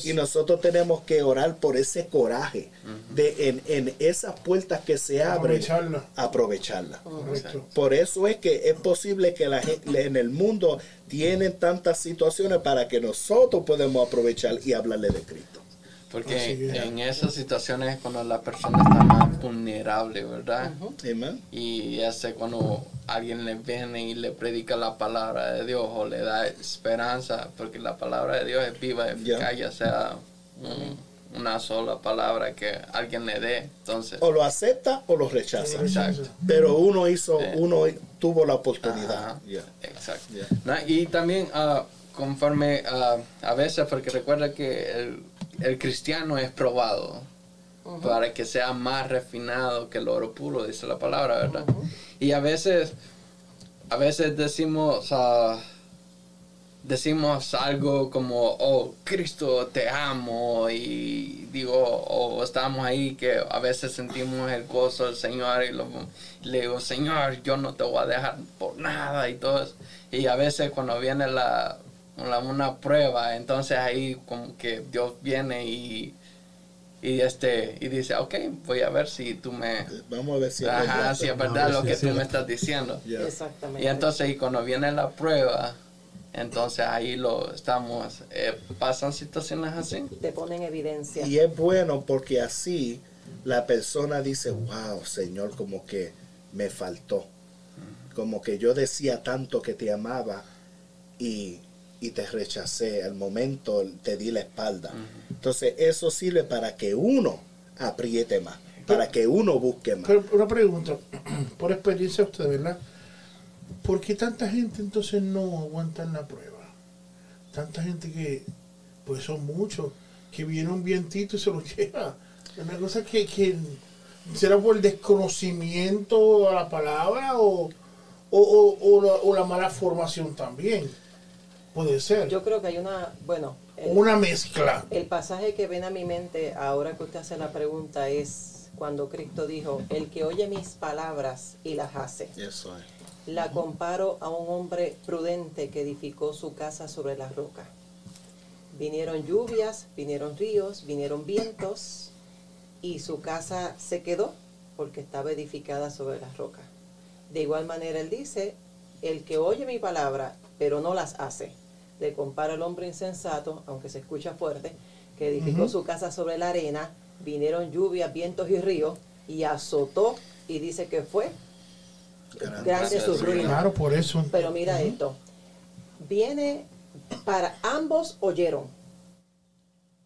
Y nosotros tenemos que orar por ese coraje de en, en esas puertas que se abren, Aprovecharla. aprovecharla. Correcto. Por eso es que es posible que la gente en el mundo tienen tantas situaciones para que nosotros podamos aprovechar y hablarle de Cristo. Porque Así es. en esas situaciones es cuando la persona está más vulnerable, ¿verdad? Y ese cuando alguien le viene y le predica la palabra de Dios o le da esperanza, porque la palabra de Dios es viva, Ya. eficaz, ya sea un- una sola palabra que alguien le dé. Entonces, O lo acepta o lo rechaza. exacto. Pero uno hizo, Sí. uno tuvo la oportunidad. Ya. Exacto. Ya. ¿No? Y también ah, conforme ah, a veces, porque recuerda que el, el cristiano es probado para que sea más refinado que el oro puro, dice la palabra, ¿verdad? Y a veces, a veces decimos, ah, decimos algo como, oh, Cristo te amo, y digo, o estamos ahí que a veces sentimos el gozo del Señor y lo- le digo, Señor, yo no te voy a dejar por nada y todo eso. Y a veces cuando viene la- una prueba, entonces ahí como que Dios viene y, y este y dice, ok, voy a ver si tú me... Vamos a ver si es Ajá, verdad. si es a verdad ver lo que es tú me estás diciendo. Exactamente. Y entonces y cuando viene la prueba, entonces ahí lo estamos, eh, pasan situaciones así. Te pone en evidencia. Y es bueno porque así la persona dice, wow, Señor, como que me faltó. Como que yo decía tanto que te amaba y, y te rechacé. Al momento te di la espalda. Entonces eso sirve para que uno apriete más, para que uno busque más. Pero una pregunta, por experiencia usted, ¿verdad? ¿por qué tanta gente entonces no aguanta la prueba? Tanta gente que, pues son muchos, que viene un vientito y se lo lleva. Una cosa que, que será por el desconocimiento de la palabra o, o, o- o la, o la mala formación también. Puede ser. Yo creo que hay una, bueno, el, Una mezcla. el pasaje que ven a mi mente ahora que usted hace la pregunta es cuando Cristo dijo, el que oye mis palabras y las hace. Eso es. La comparo a un hombre prudente que edificó su casa sobre la roca. Vinieron lluvias, vinieron ríos, vinieron vientos y su casa se quedó porque estaba edificada sobre la roca. De igual manera él dice, el que oye mi palabra pero no las hace, le compara al hombre insensato, aunque se escucha fuerte, que edificó su casa sobre la arena, vinieron lluvias, vientos y ríos y azotó y dice que fue Grande grande su ruina. Claro, por eso. Pero mira esto, viene para ambos oyeron,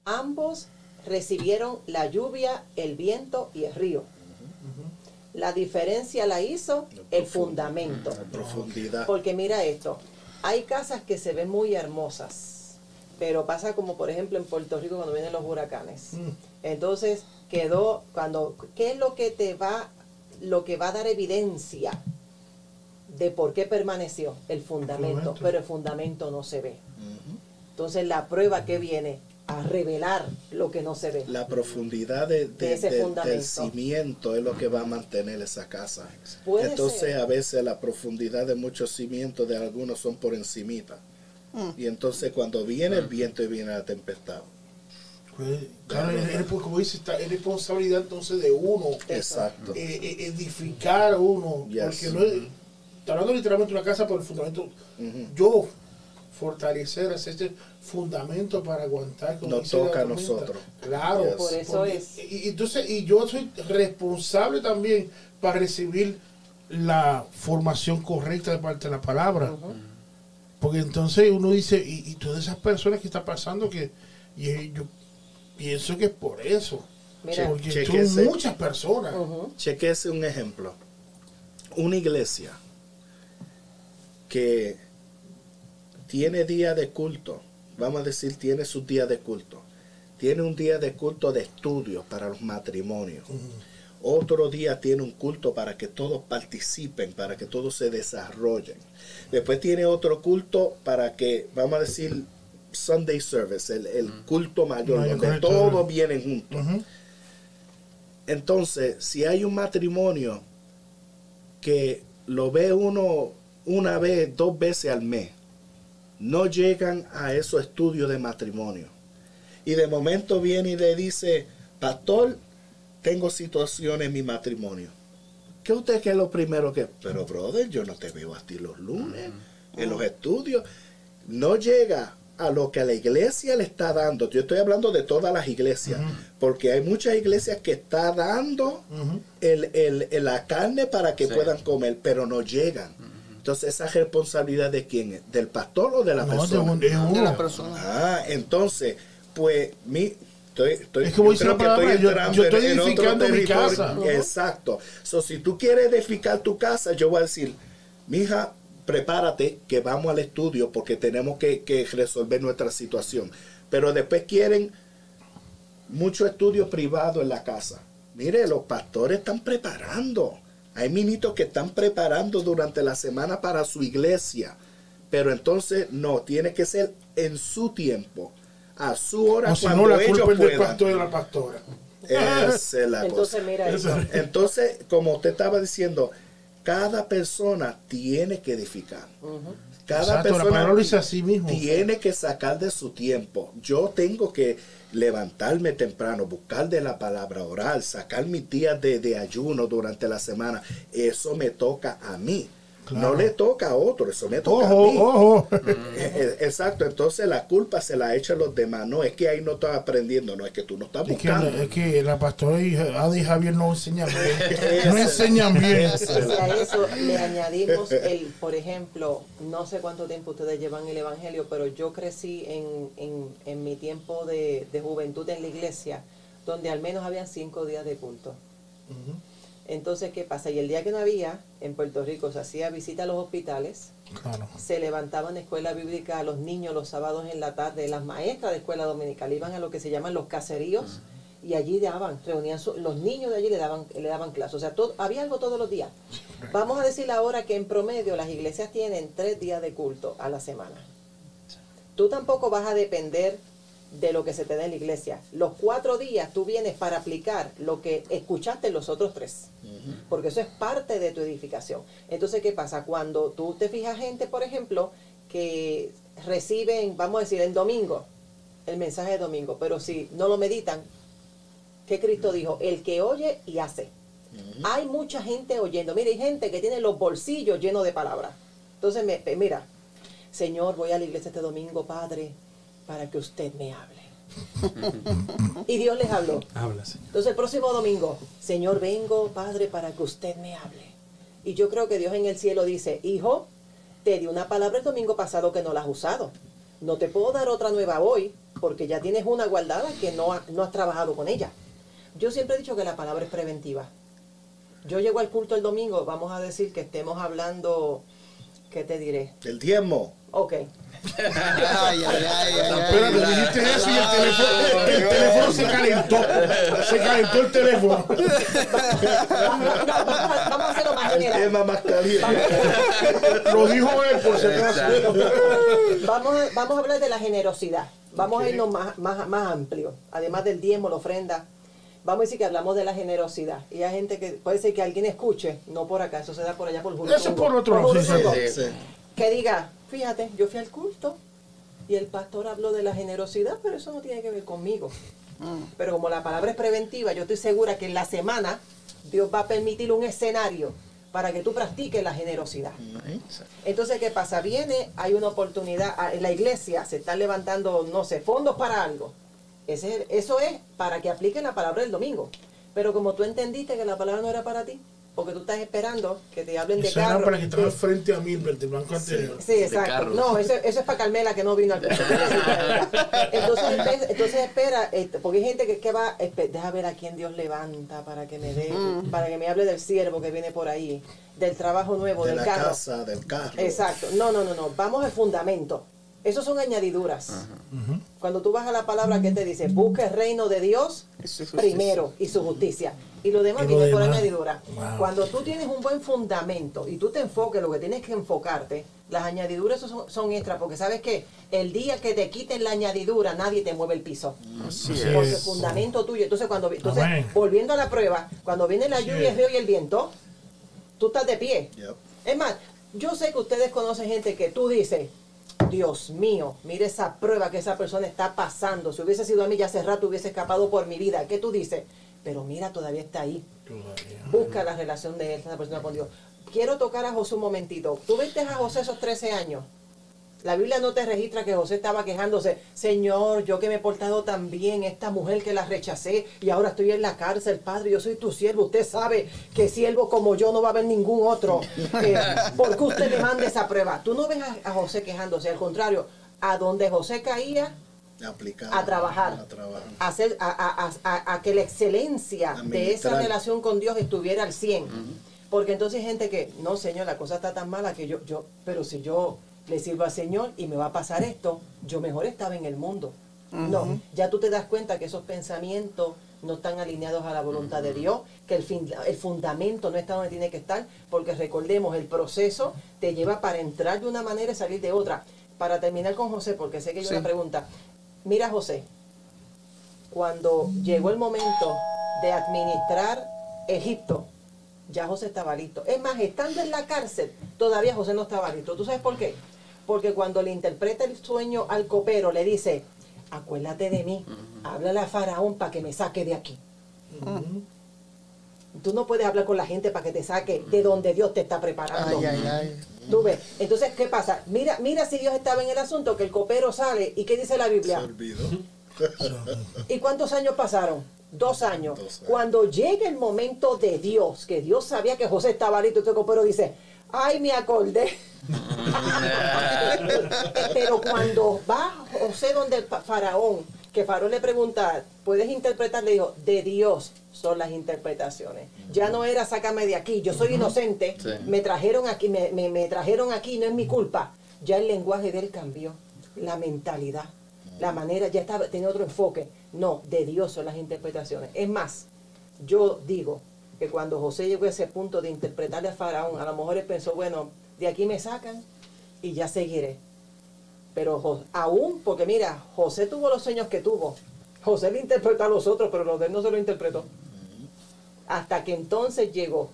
ambos recibieron la lluvia, el viento y el río. La diferencia la hizo el fundamento. La profundidad. Porque mira esto, hay casas que se ven muy hermosas, pero pasa como por ejemplo en Puerto Rico cuando vienen los huracanes. Entonces quedó cuando ¿qué es lo que te va lo que va a dar evidencia de por qué permaneció el fundamento, Fundamento. pero el fundamento no se ve. Entonces la prueba que viene a revelar lo que no se ve. La profundidad de, de- De ese de- del cimiento es lo que va a mantener esa casa. Puede Entonces ser. a veces la profundidad de muchos cimientos de algunos son por encimita. Y entonces cuando viene el viento y viene la tempestad. Pues, claro, pues, como dice, está- es responsabilidad entonces de uno. Exacto. eh, eh, edificar uno. Yes. Porque no es. Está hablando literalmente de una casa por el fundamento. Yo fortalecer hacer este fundamento para aguantar. como Nos toca a nosotros. Claro. Yes. Por eso porque- es. Y, y entonces, y yo soy responsable también para recibir la formación correcta de parte de la palabra. Porque entonces uno dice, y, y todas esas personas que está pasando, que y yo pienso que es por eso. Mira. porque Chequese. son muchas personas. Ujú. Chequese un ejemplo. Una iglesia que tiene día de culto, vamos a decir, tiene sus días de culto. Tiene un día de culto de estudio para los matrimonios. Otro día tiene un culto para que todos participen, para que todos se desarrollen. Después tiene otro culto para que, vamos a decir, Sunday Service, el, el culto mayor, donde todos vienen juntos. Entonces, si hay un matrimonio que lo ve uno una vez, dos veces al mes, no llegan a esos estudios de matrimonio. Y de momento viene y le dice, pastor, tengo situación en mi matrimonio. ¿Qué usted que es lo primero que... Pero, brother, yo no te veo a ti los lunes, en los estudios. No llega a lo que la iglesia le está dando. Yo estoy hablando de todas las iglesias, porque hay muchas iglesias que está dando el, el- el- la carne para que Sí. puedan comer, pero no llegan. Entonces, ¿esa responsabilidad de quién es? ¿Del pastor o de la No, de persona? un- de de la persona. Ah, entonces, pues, mi, estoy, estoy, Es como yo dice creo la que palabra, estoy yo- entrando yo estoy en- en otro edificando mi casa. Exacto. So, si tú quieres edificar tu casa, yo voy a decir, mija, prepárate que vamos al estudio porque tenemos que, que resolver nuestra situación. Pero después quieren mucho estudio privado en la casa. Mire, los pastores están preparando. Hay minitos que están preparando durante la semana para su iglesia. Pero entonces no, tiene que ser en su tiempo, a su hora, O si cuando no, la ellos culpa es del puedan. pastor y de la pastora. Esa es la Entonces cosa. mira Eso. Entonces, como usted estaba diciendo, cada persona tiene que edificar. Cada Exacto, persona mismo. tiene que sacar de su tiempo. Yo tengo que levantarme temprano, buscar de la palabra oral, sacar mis días de, de ayuno durante la semana. Eso me toca a mí. Claro. No le toca a otro, eso me toca Ojo, a mí. ojo. Exacto, entonces la culpa se la echan los demás. No es que ahí no estás aprendiendo, no es que tú no estás Es que, buscando. es que la pastora y Javier no enseñan bien. No enseñan bien. Y a eso le añadimos el, por ejemplo, no sé cuánto tiempo ustedes llevan el Evangelio, pero yo crecí en, en, en mi tiempo de, de juventud en la iglesia, donde al menos habían cinco días de culto. Entonces, ¿qué pasa? Y el día que no había, en Puerto Rico se hacía visita a los hospitales, Claro. se levantaban escuela bíblica a los niños los sábados en la tarde, las maestras de escuela dominical iban a lo que se llaman los caseríos y allí daban, reunían su- los niños de allí le daban, le daban clases, o sea, todo, había algo todos los días. Vamos a decir ahora que en promedio las iglesias tienen tres días de culto a la semana. Tú tampoco vas a depender de lo que se te da en la iglesia. Los cuatro días tú vienes para aplicar lo que escuchaste en los otros tres. Porque eso es parte de tu edificación. Entonces, ¿qué pasa? Cuando tú te fijas gente, por ejemplo, que reciben, vamos a decir, en domingo, el mensaje de domingo, pero si no lo meditan, ¿qué Cristo dijo? El que oye y hace. Hay mucha gente oyendo. Mira, hay gente que tiene los bolsillos llenos de palabras. Entonces, me- mira, Señor, voy a la iglesia este domingo, Padre, para que usted me hable. y Dios les habló. Habla, Señor. Entonces el próximo domingo, Señor, vengo, Padre, para que usted me hable. Y yo creo que Dios en el cielo dice, hijo, te di una palabra el domingo pasado que no la has usado. No te puedo dar otra nueva hoy, porque ya tienes una guardada que no, ha- no has trabajado con ella. Yo siempre he dicho que la palabra es preventiva. Yo llego al culto el domingo, vamos a decir que estemos hablando, ¿qué te diré? El diezmo. Ok, Ay, ay, ay, ay, ay. Espérate, dijiste eso y el teléfono, el teléfono se calentó. Se calentó el teléfono. vamos, a, vamos a hacerlo más El general. tema más caliente. Lo dijo él, por si acaso. Vamos a, vamos a hablar de la generosidad. Vamos a irnos más, más, más amplio. Además del diezmo, la ofrenda. Vamos a decir que hablamos de la generosidad. Y hay gente que puede ser que alguien escuche, no por acá, eso se da por allá por Julio. Eso es por otro lado, sí, sí. Sí. Que diga, fíjate, yo fui al culto y el pastor habló de la generosidad, pero eso no tiene que ver conmigo. Pero como la palabra es preventiva, yo estoy segura que en la semana Dios va a permitir un escenario para que tú practiques la generosidad. Entonces, ¿qué pasa? Viene, hay una oportunidad, en la iglesia se están levantando, no sé, fondos para algo. Ese, eso es para que apliquen la palabra del domingo. Pero como tú entendiste que la palabra no era para ti, porque tú estás esperando que te hablen de Eso era carro. para que estaba frente a Milbert, del banco anterior. Sí, exacto. No, eso, eso es para Carmela que no vino al curso. Entonces, entonces espera, este, porque hay gente que, que va, deja ver a quién Dios levanta para que me dé, para que me hable del siervo que viene por ahí, del trabajo nuevo, De del la carro. casa, del carro. Exacto. No, no, no, no. Vamos al fundamento. Esos son añadiduras. Cuando tú vas a la palabra que te dice, busca el reino de Dios primero y su justicia. Y lo demás viene por añadidura. Wow. Cuando tú tienes un buen fundamento y tú te enfoques lo que tienes que enfocarte, las añadiduras son, son extras, porque sabes que el día que te quiten la añadidura, nadie te mueve el piso. Así. Porque es. el fundamento tuyo. Entonces, cuando entonces, Amén. volviendo a la prueba, cuando viene la lluvia, el río y el viento, tú estás de pie. Yep. Es más, yo sé que ustedes conocen gente que tú dices, Dios mío, mire esa prueba que esa persona está pasando. Si hubiese sido a mí ya hace rato hubiese escapado por mi vida. ¿Qué tú dices? Pero mira, todavía está ahí. Todavía. Busca la relación de esa persona con Dios. Quiero tocar a José un momentito. ¿Tú viste a José esos 13 años? La Biblia no te registra que José estaba quejándose, Señor, yo que me he portado tan bien, esta mujer que la rechacé y ahora estoy en la cárcel, Padre, yo soy tu siervo, usted sabe que siervo como yo no va a haber ningún otro. Eh, ¿Por qué usted me manda esa prueba? Tú no ves a, a José quejándose, al contrario, a donde José caía, Aplicar. a trabajar, A trabajar. a, hacer, a, a- a- a- a que la excelencia de esa relación con Dios estuviera al 100. Porque entonces hay gente que, no, Señor, la cosa está tan mala que yo, yo, pero si yo le sirvo al Señor y me va a pasar esto, yo mejor estaba en el mundo. No, ya tú te das cuenta que esos pensamientos no están alineados a la voluntad de Dios, que el, fin, el fundamento no está donde tiene que estar, porque recordemos, el proceso te lleva para entrar de una manera y salir de otra. Para terminar con José, porque sé que hay Sí. una pregunta. Mira, José, cuando llegó el momento de administrar Egipto, ya José estaba listo. Es más, estando en la cárcel, todavía José no estaba listo. ¿Tú sabes por qué? Porque cuando le interpreta el sueño al copero, le dice, acuérdate de mí, háblale a Faraón para que me saque de aquí. Tú no puedes hablar con la gente para que te saque de donde Dios te está preparando. Ay, ay, ay. Tú ves. Entonces, ¿qué pasa? Mira, mira si Dios estaba en el asunto, que el copero sale y ¿qué dice la Se Biblia? olvidó. ¿Y cuántos años pasaron? Dos años. Dos años. Cuando llega el momento de Dios, que Dios sabía que José estaba listo, este copero dice, ay, me acordé. Pero cuando va José donde el faraón que Faro le pregunta, ¿puedes interpretar? Le dijo, de Dios son las interpretaciones. Ya no era sácame de aquí, yo soy inocente, Sí. me trajeron aquí, me, me- me trajeron aquí, no es mi culpa. Ya el lenguaje de él cambió, la mentalidad, la manera, ya estaba, tenía otro enfoque. No, de Dios son las interpretaciones. Es más, yo digo que cuando José llegó a ese punto de interpretarle a Faraón, a lo mejor él pensó, bueno, de aquí me sacan y ya seguiré. Pero aún, porque mira, José tuvo los sueños que tuvo. José le interpretó a los otros, pero los de él no se lo interpretó. Hasta que entonces llegó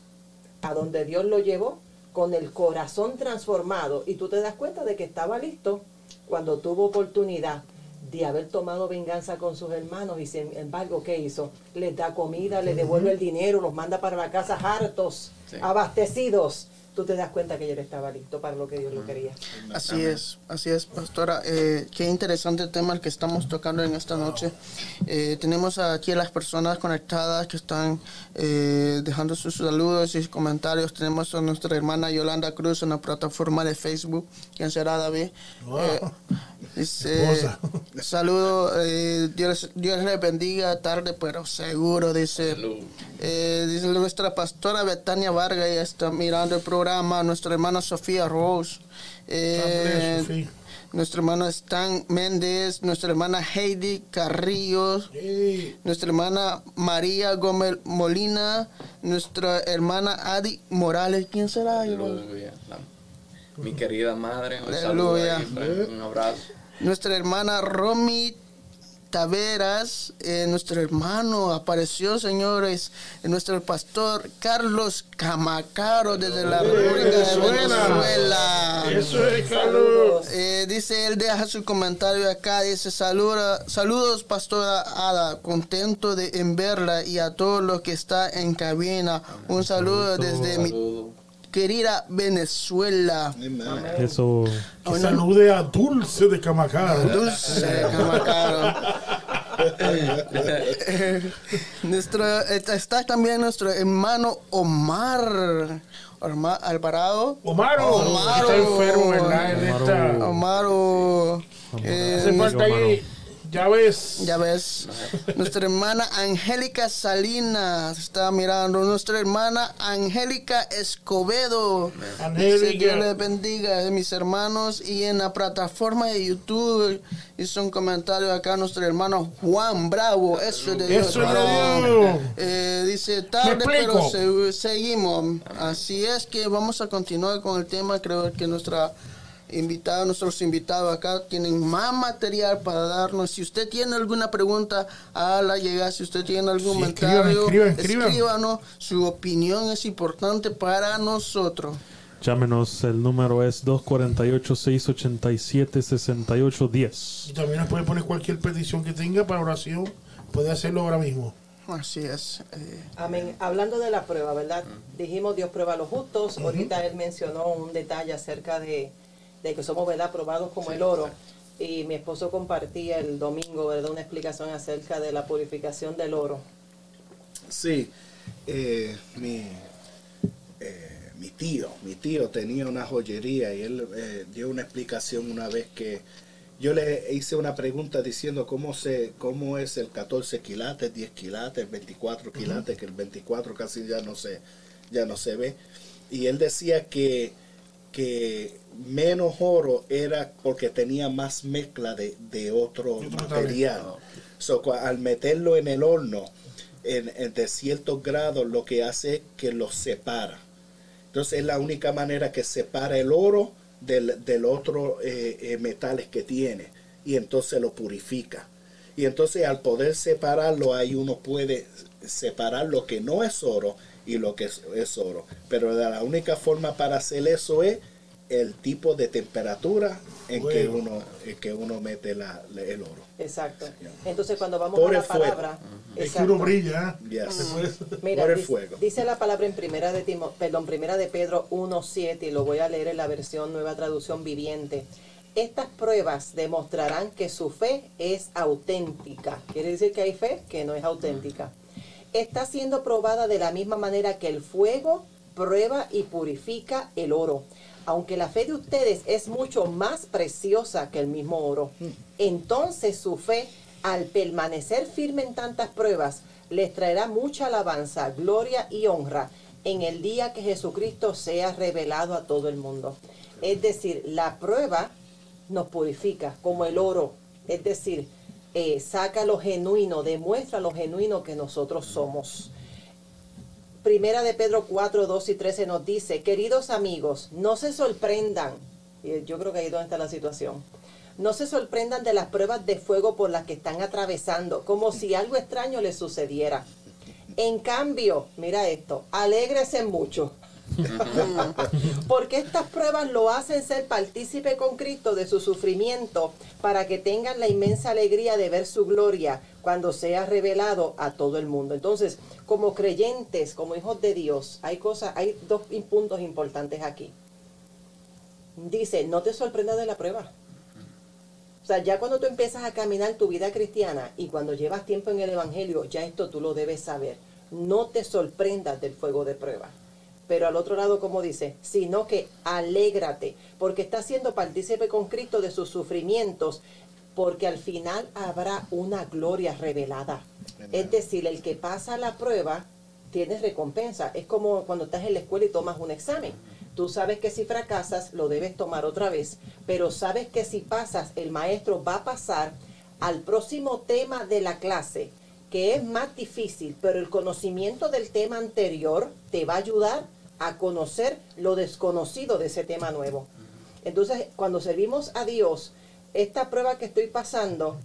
a donde Dios lo llevó con el corazón transformado. Y tú te das cuenta de que estaba listo cuando tuvo oportunidad de haber tomado venganza con sus hermanos. Y sin embargo, ¿qué hizo? Les da comida, les devuelve el dinero, los manda para la casa hartos, Sí. abastecidos. Tú te das cuenta que él estaba listo para lo que Dios lo quería. Así es, así es, pastora. Eh, qué interesante tema el que estamos tocando en esta noche. Eh, tenemos aquí a las personas conectadas que están eh, dejando sus saludos y comentarios. Tenemos a nuestra hermana Yolanda Cruz en la plataforma de Facebook. ¿Quién será, David? Wow. Eh, dice, saludo, eh, Dios, Dios le bendiga tarde, pero seguro, dice. Eh, dice nuestra pastora Betania Vargas, ella está mirando el programa, nuestra hermana Sofía Rose, eh, Sofía. nuestro hermano Stan Méndez, nuestra hermana Heidi Carrillos, nuestra hermana María Gómez Molina, nuestra hermana Adi Morales, ¿quién será? Aleluya. Mi querida madre, un Aleluya. ahí, un abrazo. Nuestra hermana Romy Taveras, eh, nuestro hermano apareció, señores, eh, nuestro pastor Carlos Camacaro desde la República de Venezuela. Eso es, Carlos. Eh, dice, él deja su comentario acá, dice, saluda, saludos pastora Ada, contento de en verla y a todos los que está en cabina. Un saludo desde mi. Querida Venezuela. Eso. Que salude a Dulce de Camacaro. Dulce Camacaro. Nuestro, está está también nuestro hermano Omar, Omar Alvarado. Omaro, Omaro. está enfermo, ¿verdad? Omaro. está- Omaro. eh, Hace falta ahí, ya ves. ya ves, nuestra hermana Angélica Salinas está mirando, nuestra hermana Angélica Escobedo. Angélica. Dios les bendiga a mis hermanos y en la plataforma de YouTube hizo un comentario acá nuestro hermano Juan Bravo, eso es de Dios. Eso es de. Dios. Eh, dice tarde pero se- seguimos. Así es que vamos a continuar con el tema. Creo que nuestra invitada, nuestros invitados acá tienen más material para darnos. Si usted tiene alguna pregunta a la llegada, si usted tiene algún Sí, comentario, escriban, escriban, escriban. escríbanos. Su opinión es importante para nosotros. Llámenos, el número es 248-687-6810. Y también nos puede poner cualquier petición que tenga para oración. Puede hacerlo ahora mismo. Así es. eh, Amén. Hablando de la prueba, ¿verdad? Dijimos Dios prueba a los justos. Ahorita él mencionó un detalle acerca de, de que somos, ¿verdad?, probados como el oro. Y mi esposo compartía el domingo, ¿verdad?, una explicación acerca de la purificación del oro. Sí, eh, mi, eh, mi tío, mi tío tenía una joyería y él eh, dio una explicación una vez que yo le hice una pregunta diciendo cómo se cómo es el 14 quilates, 10 quilates, 24 quilates, que el 24 casi ya no se ya no se ve y él decía que que menos oro era porque tenía más mezcla de, de otro material. So, cua- al meterlo en el horno en, en de ciertos grados, lo que hace es que los separa. Entonces es la única manera que separa el oro del, del otro eh, eh, metales que tiene y entonces lo purifica. Y entonces al poder separarlo, ahí uno puede separar lo que no es oro y lo que es, es oro. Pero la única forma para hacer eso es el tipo de temperatura en que uno, en que uno mete la- el oro. Exacto. Entonces, cuando vamos Por a la el fuego. palabra... Es que uno brilla. ¿eh? Yes. Mira, Por el dice, fuego. dice la palabra en primera de Timo- perdón, primera de Pedro 1.7 y lo voy a leer en la versión nueva traducción viviente. Estas pruebas demostrarán que su fe es auténtica. Quiere decir que hay fe que no es auténtica. Está siendo probada de la misma manera que el fuego prueba y purifica el oro. Aunque la fe de ustedes es mucho más preciosa que el mismo oro, entonces su fe al permanecer firme en tantas pruebas, les traerá mucha alabanza, gloria y honra en el día que Jesucristo sea revelado a todo el mundo. Es decir, la prueba nos purifica como el oro. Es decir, eh, saca lo genuino, demuestra lo genuino que nosotros somos. Primera de Pedro 4, 2 y 13 nos dice, queridos amigos, no se sorprendan. Yo creo que ahí donde está la situación. No se sorprendan de las pruebas de fuego por las que están atravesando, como si algo extraño les sucediera. En cambio, mira esto, alégrese mucho. Porque estas pruebas lo hacen ser partícipe con Cristo de su sufrimiento para que tengan la inmensa alegría de ver su gloria cuando sea revelado a todo el mundo. Entonces, como creyentes, como hijos de Dios, hay cosas, hay dos puntos importantes aquí. Dice, no te sorprendas de la prueba. O sea, ya cuando tú empiezas a caminar tu vida cristiana y cuando llevas tiempo en el Evangelio, ya esto tú lo debes saber. No te sorprendas del fuego de prueba. Pero al otro lado, como dice, sino que alégrate, porque estás siendo partícipe con Cristo de sus sufrimientos, porque al final habrá una gloria revelada. Es decir, el que pasa la prueba tiene recompensa. Es como cuando estás en la escuela y tomas un examen. Tú sabes que si fracasas lo debes tomar otra vez, pero sabes que si pasas el maestro va a pasar al próximo tema de la clase, que es más difícil, pero el conocimiento del tema anterior te va a ayudar a conocer lo desconocido de ese tema nuevo. Entonces, cuando servimos a Dios, esta prueba que estoy pasando,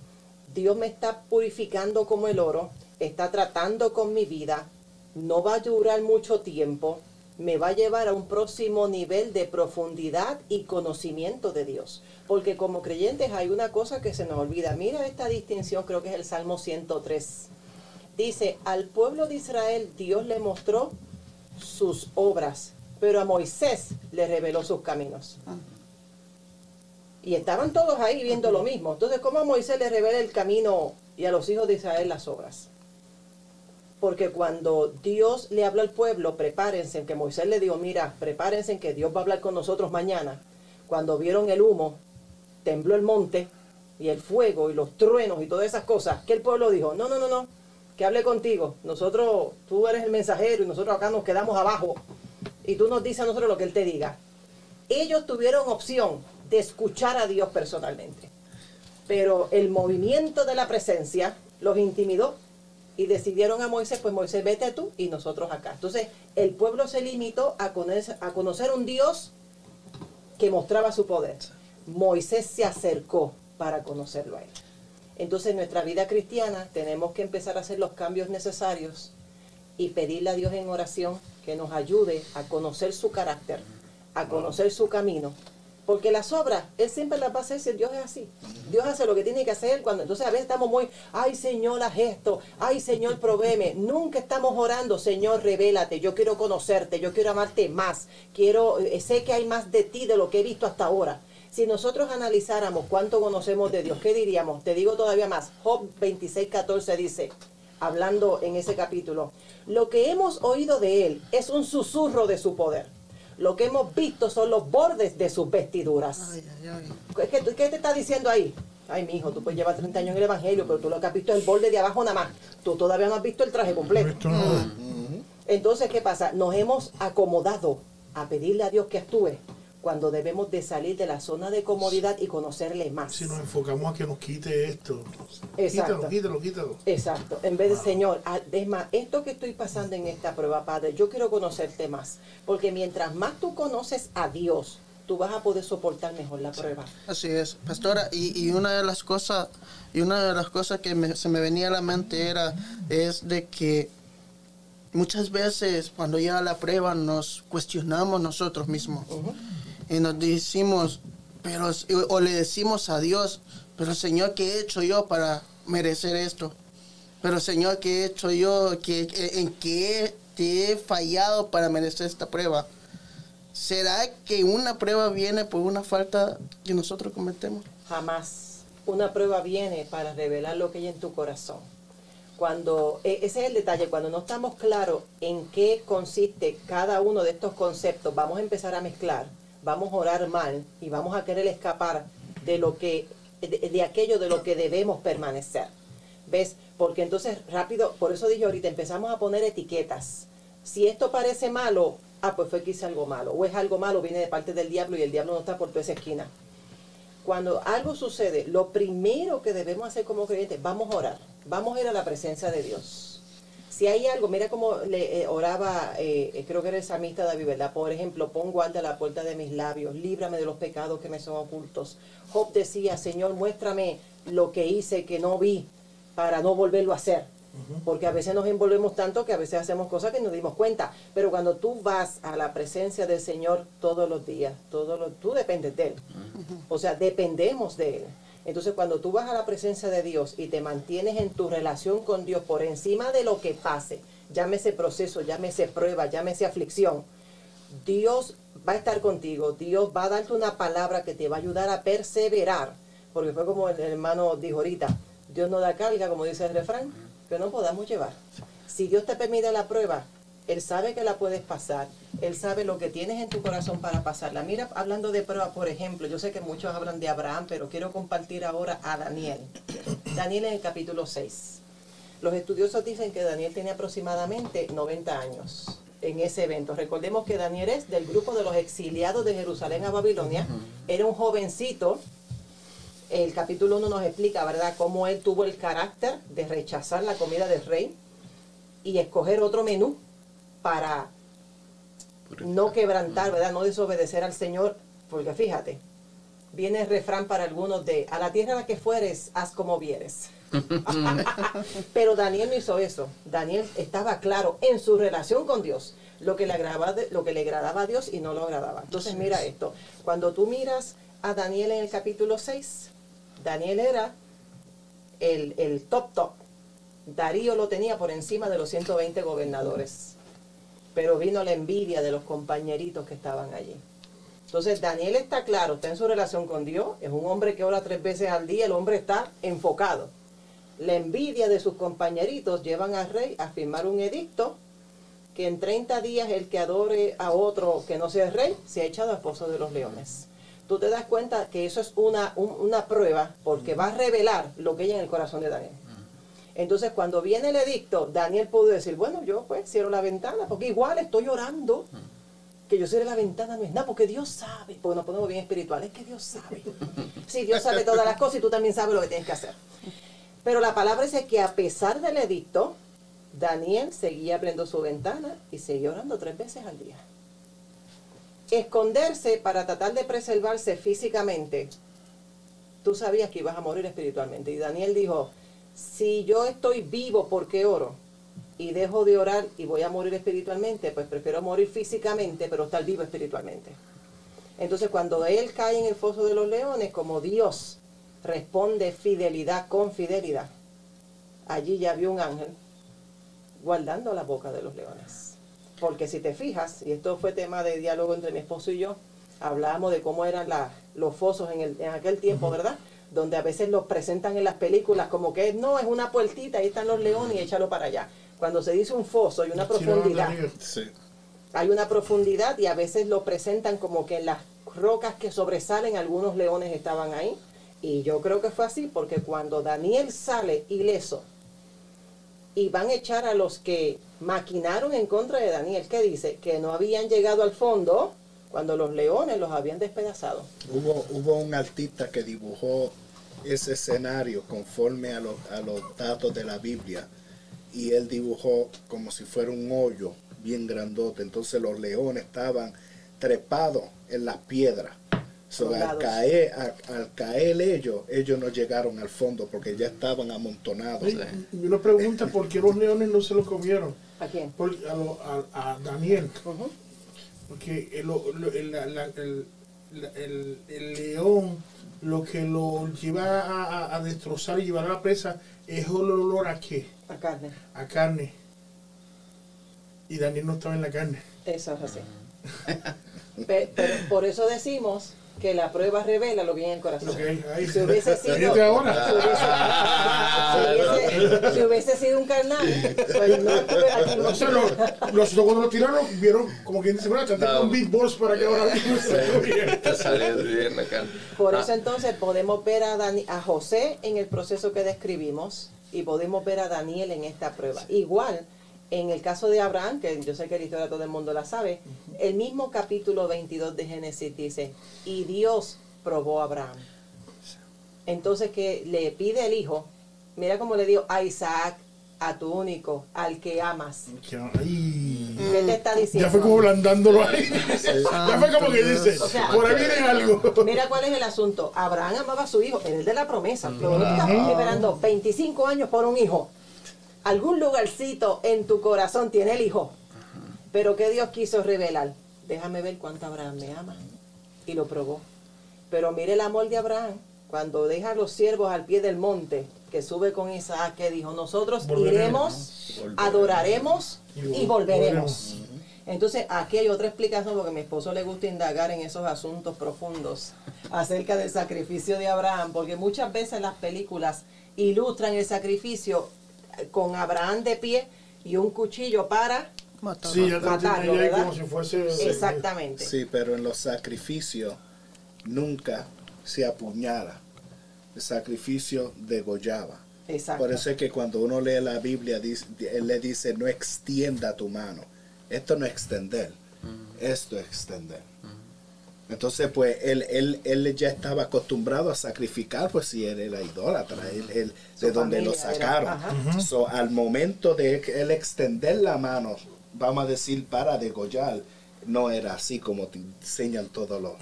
Dios me está purificando como el oro, está tratando con mi vida, no va a durar mucho tiempo, me va a llevar a un próximo nivel de profundidad y conocimiento de Dios. Porque como creyentes hay una cosa que se nos olvida. Mira esta distinción, creo que es el Salmo 103. Dice, al pueblo de Israel Dios le mostró sus obras, pero a Moisés le reveló sus caminos. Y estaban todos ahí viendo lo mismo. Entonces, ¿cómo a Moisés le revela el camino y a los hijos de Israel las obras? Porque cuando Dios le habló al pueblo, prepárense, que Moisés le dijo, mira, prepárense que Dios va a hablar con nosotros mañana. Cuando vieron el humo, tembló el monte y el fuego y los truenos y todas esas cosas, que el pueblo dijo, no, no, no, no, que hable contigo. Nosotros, tú eres el mensajero y nosotros acá nos quedamos abajo. Y tú nos dices a nosotros lo que Él te diga. Ellos tuvieron opción de escuchar a Dios personalmente. Pero el movimiento de la presencia los intimidó y decidieron a Moisés, pues Moisés vete tú y nosotros acá. Entonces el pueblo se limitó a conocer, a conocer un Dios que mostraba su poder. Moisés se acercó para conocerlo a él. Entonces en nuestra vida cristiana tenemos que empezar a hacer los cambios necesarios y pedirle a Dios en oración que nos ayude a conocer su carácter, a conocer su camino. Porque las obras, Él siempre las va a hacer si Dios es así. Dios hace lo que tiene que hacer cuando. Entonces a veces estamos muy, ay Señor, haz esto, ay Señor, provéeme. Nunca estamos orando, Señor, revélate, yo quiero conocerte, yo quiero amarte más, quiero, eh, sé que hay más de ti de lo que he visto hasta ahora. Si nosotros analizáramos cuánto conocemos de Dios, ¿qué diríamos? Te digo todavía más. Job 26, 14 dice, hablando en ese capítulo, lo que hemos oído de Él es un susurro de su poder. Lo que hemos visto son los bordes de sus vestiduras. ¿Qué, ¿Qué, te está diciendo ahí? Ay, mi hijo, tú puedes llevar 30 años en el Evangelio, pero tú lo que has visto es el borde de abajo nada más. Tú todavía no has visto el traje completo. Entonces, ¿qué pasa? Nos hemos acomodado a pedirle a Dios que actúe cuando debemos de salir de la zona de comodidad y conocerle más. Si nos enfocamos a que nos quite esto. Exacto. Quítalo, quítalo, quítalo. Exacto. En vez de, Señor, ah, es más, esto que estoy pasando en esta prueba, Padre, yo quiero conocerte más. Porque mientras más tú conoces a Dios, tú vas a poder soportar mejor la prueba. Así es, pastora. Y, y una de las cosas, y una de las cosas que me- se me venía a la mente era, es de que muchas veces cuando llega la prueba nos cuestionamos nosotros mismos. Y nos decimos, pero, o le decimos a Dios, pero Señor, ¿qué he hecho yo para merecer esto? Pero Señor, ¿qué he hecho yo? ¿Qué, ¿En qué te he fallado para merecer esta prueba? ¿Será que una prueba viene por una falta que nosotros cometemos? Jamás. Una prueba viene para revelar lo que hay en tu corazón. Cuando, e- ese es el detalle, cuando no estamos claros en qué consiste cada uno de estos conceptos, vamos a empezar a mezclar, vamos a orar mal y vamos a querer escapar de lo que, de, aquello de lo que debemos permanecer. ¿Ves? Porque entonces rápido, por eso dije ahorita, empezamos a poner etiquetas. Si esto parece malo, ah, pues fue que hice algo malo. O es algo malo, viene de parte del diablo y el diablo no está por toda esa esquina. Cuando algo sucede, lo primero que debemos hacer como creyentes, vamos a orar. Vamos a ir a la presencia de Dios. Si hay algo, mira cómo le eh, oraba, eh, creo que era el samista David, ¿verdad? Por ejemplo, pon guarda la puerta de mis labios, líbrame de los pecados que me son ocultos. Job decía, Señor, muéstrame lo que hice que no vi para no volverlo a hacer. Porque a veces nos envolvemos tanto que a veces hacemos cosas que nos dimos cuenta. Pero cuando tú vas a la presencia del Señor todos los días, todos los, tú dependes de Él. O sea, dependemos de Él. Entonces cuando tú vas a la presencia de Dios y te mantienes en tu relación con Dios por encima de lo que pase, llámese proceso, llámese prueba, llámese aflicción, Dios va a estar contigo, Dios va a darte una palabra que te va a ayudar a perseverar, porque fue como el hermano dijo ahorita, Dios no da carga, como dice el refrán, que no podamos llevar. Si Dios te permite la prueba, Él sabe que la puedes pasar, Él sabe lo que tienes en tu corazón para pasarla. Mira, hablando de prueba, por ejemplo, yo sé que muchos hablan de Abraham, pero quiero compartir ahora a Daniel. Daniel en el capítulo 6. Los estudiosos dicen que Daniel tiene aproximadamente 90 años en ese evento. Recordemos que Daniel es del grupo de los exiliados de Jerusalén a Babilonia. Era un jovencito. El capítulo 1 nos explica, ¿verdad?, cómo él tuvo el carácter de rechazar la comida del rey y escoger otro menú para no quebrantar, ¿verdad?, no desobedecer al Señor. Porque fíjate, viene el refrán para algunos de, a la tierra a la que fueres, haz como vieres. Pero Daniel no hizo eso. Daniel estaba claro en su relación con Dios, lo que le agradaba, lo que le agradaba a Dios y no lo agradaba. Entonces mira esto, cuando tú miras a Daniel en el capítulo 6, Daniel era el, el top top. Darío lo tenía por encima de los 120 gobernadores. Pero vino la envidia de los compañeritos que estaban allí. Entonces Daniel está claro, está en su relación con Dios, es un hombre que ora tres veces al día, el hombre está enfocado. La envidia de sus compañeritos llevan al rey a firmar un edicto que en 30 días el que adore a otro que no sea el rey se ha echado al pozo de los leones. Tú te das cuenta que eso es una, un- una prueba porque va a revelar lo que hay en el corazón de Daniel. Entonces cuando viene el edicto, Daniel pudo decir, bueno, yo pues cierro la ventana porque igual estoy orando. Que yo cierre la ventana no es nada, porque Dios sabe, porque nos ponemos bien espirituales, es que Dios sabe. Sí, Dios sabe todas las cosas y tú también sabes lo que tienes que hacer. Pero la palabra dice que a pesar del edicto, Daniel seguía abriendo su ventana y seguía orando tres veces al día. Esconderse para tratar de preservarse físicamente, tú sabías que ibas a morir espiritualmente. Y Daniel dijo, si yo estoy vivo, ¿por qué oro? Y dejo de orar y voy a morir espiritualmente, pues prefiero morir físicamente, pero estar vivo espiritualmente. Entonces cuando él cae en el foso de los leones, como Dios responde fidelidad con fidelidad, allí ya vio un ángel guardando la boca de los leones. Porque si te fijas, y esto fue tema de diálogo entre mi esposo y yo, hablábamos de cómo eran la- los fosos en, el- en aquel tiempo, ¿verdad? Donde a veces los presentan en las películas como que no, es una puertita, ahí están los leones y échalo para allá. Cuando se dice un foso y una profundidad. Sí. hay una profundidad y a veces lo presentan como que en las rocas que sobresalen algunos leones estaban ahí. Y yo creo que fue así porque cuando Daniel sale ileso y van a echar a los que maquinaron en contra de Daniel, ¿qué dice? Que no habían llegado al fondo cuando los leones los habían despedazado. Hubo, hubo un artista que dibujó ese escenario conforme a los, a los datos de la Biblia y él dibujó como si fuera un hoyo bien grandote. Entonces los leones estaban trepados en las piedras. So, al, caer, al caer ellos, ellos no llegaron al fondo porque ya estaban amontonados. Y- y uno pregunta por qué los leones no se lo comieron. ¿A quién? Por- a, lo- a- a Daniel. Porque el, el- el- el- el león lo que lo lleva a, a- a destrozar y llevar a la presa es el olor a qué? A carne. A carne. Y Daniel no estaba en la carne. Eso es así. Pero por eso decimos que la prueba revela lo que hay en el corazón. Ahí. Si hubiese sido, si hubiese, si hubiese- si hubiese sido un carnal, pues no estuviera aquí. O sea, lo- los cuando lo tiraron, vieron como quien dice, bueno, No. con Big Balls para que ahora mismo se bien. Acá. Por Ah, eso entonces podemos ver a, Dani- a José en el proceso que describimos Y podemos ver a Daniel en esta prueba. Igual, en el caso de Abraham, que yo sé que la historia todo el mundo la sabe, el mismo capítulo 22 de Génesis dice, y Dios probó a Abraham. Entonces que le pide el hijo, mira cómo le dio a Isaac, a tu único, al que amas. Ay. ¿Qué te está diciendo? Ya fue como blandándolo ahí. ya fue como que dice, O sea, por ahí viene algo. Mira cuál es el asunto. Abraham amaba a su hijo, era el de la promesa. Pero no estás esperando 25 años por un hijo. Algún lugarcito en tu corazón tiene el hijo. Pero que Dios quiso revelar. Déjame ver cuánto Abraham me ama. Y lo probó. Pero mire el amor de Abraham. Cuando deja a los siervos al pie del monte, que sube con Isaac, que dijo, nosotros Volveremos. iremos, adoraremos Y y volveremos. volveremos. Entonces, aquí hay otra explicación porque a mi esposo le gusta indagar en esos asuntos profundos acerca del sacrificio de Abraham, porque muchas veces las películas ilustran el sacrificio con Abraham de pie y un cuchillo para... Matarlo. Sí, ya Matarlo, entendí ahí ¿verdad? como si fuese. Exactamente. Sí, pero en los sacrificios nunca se apuñala. El sacrificio degollaba. Exacto. Por eso es que cuando uno lee la Biblia, dice- él le dice, no extienda tu mano. Esto no es extender, esto es extender. Entonces, pues, él, él, él ya estaba acostumbrado a sacrificar, pues si él era idólatra, él, de donde lo era, sacaron. So, al momento de él extender la mano, vamos a decir, para degollar, no era así como te enseñan todos los,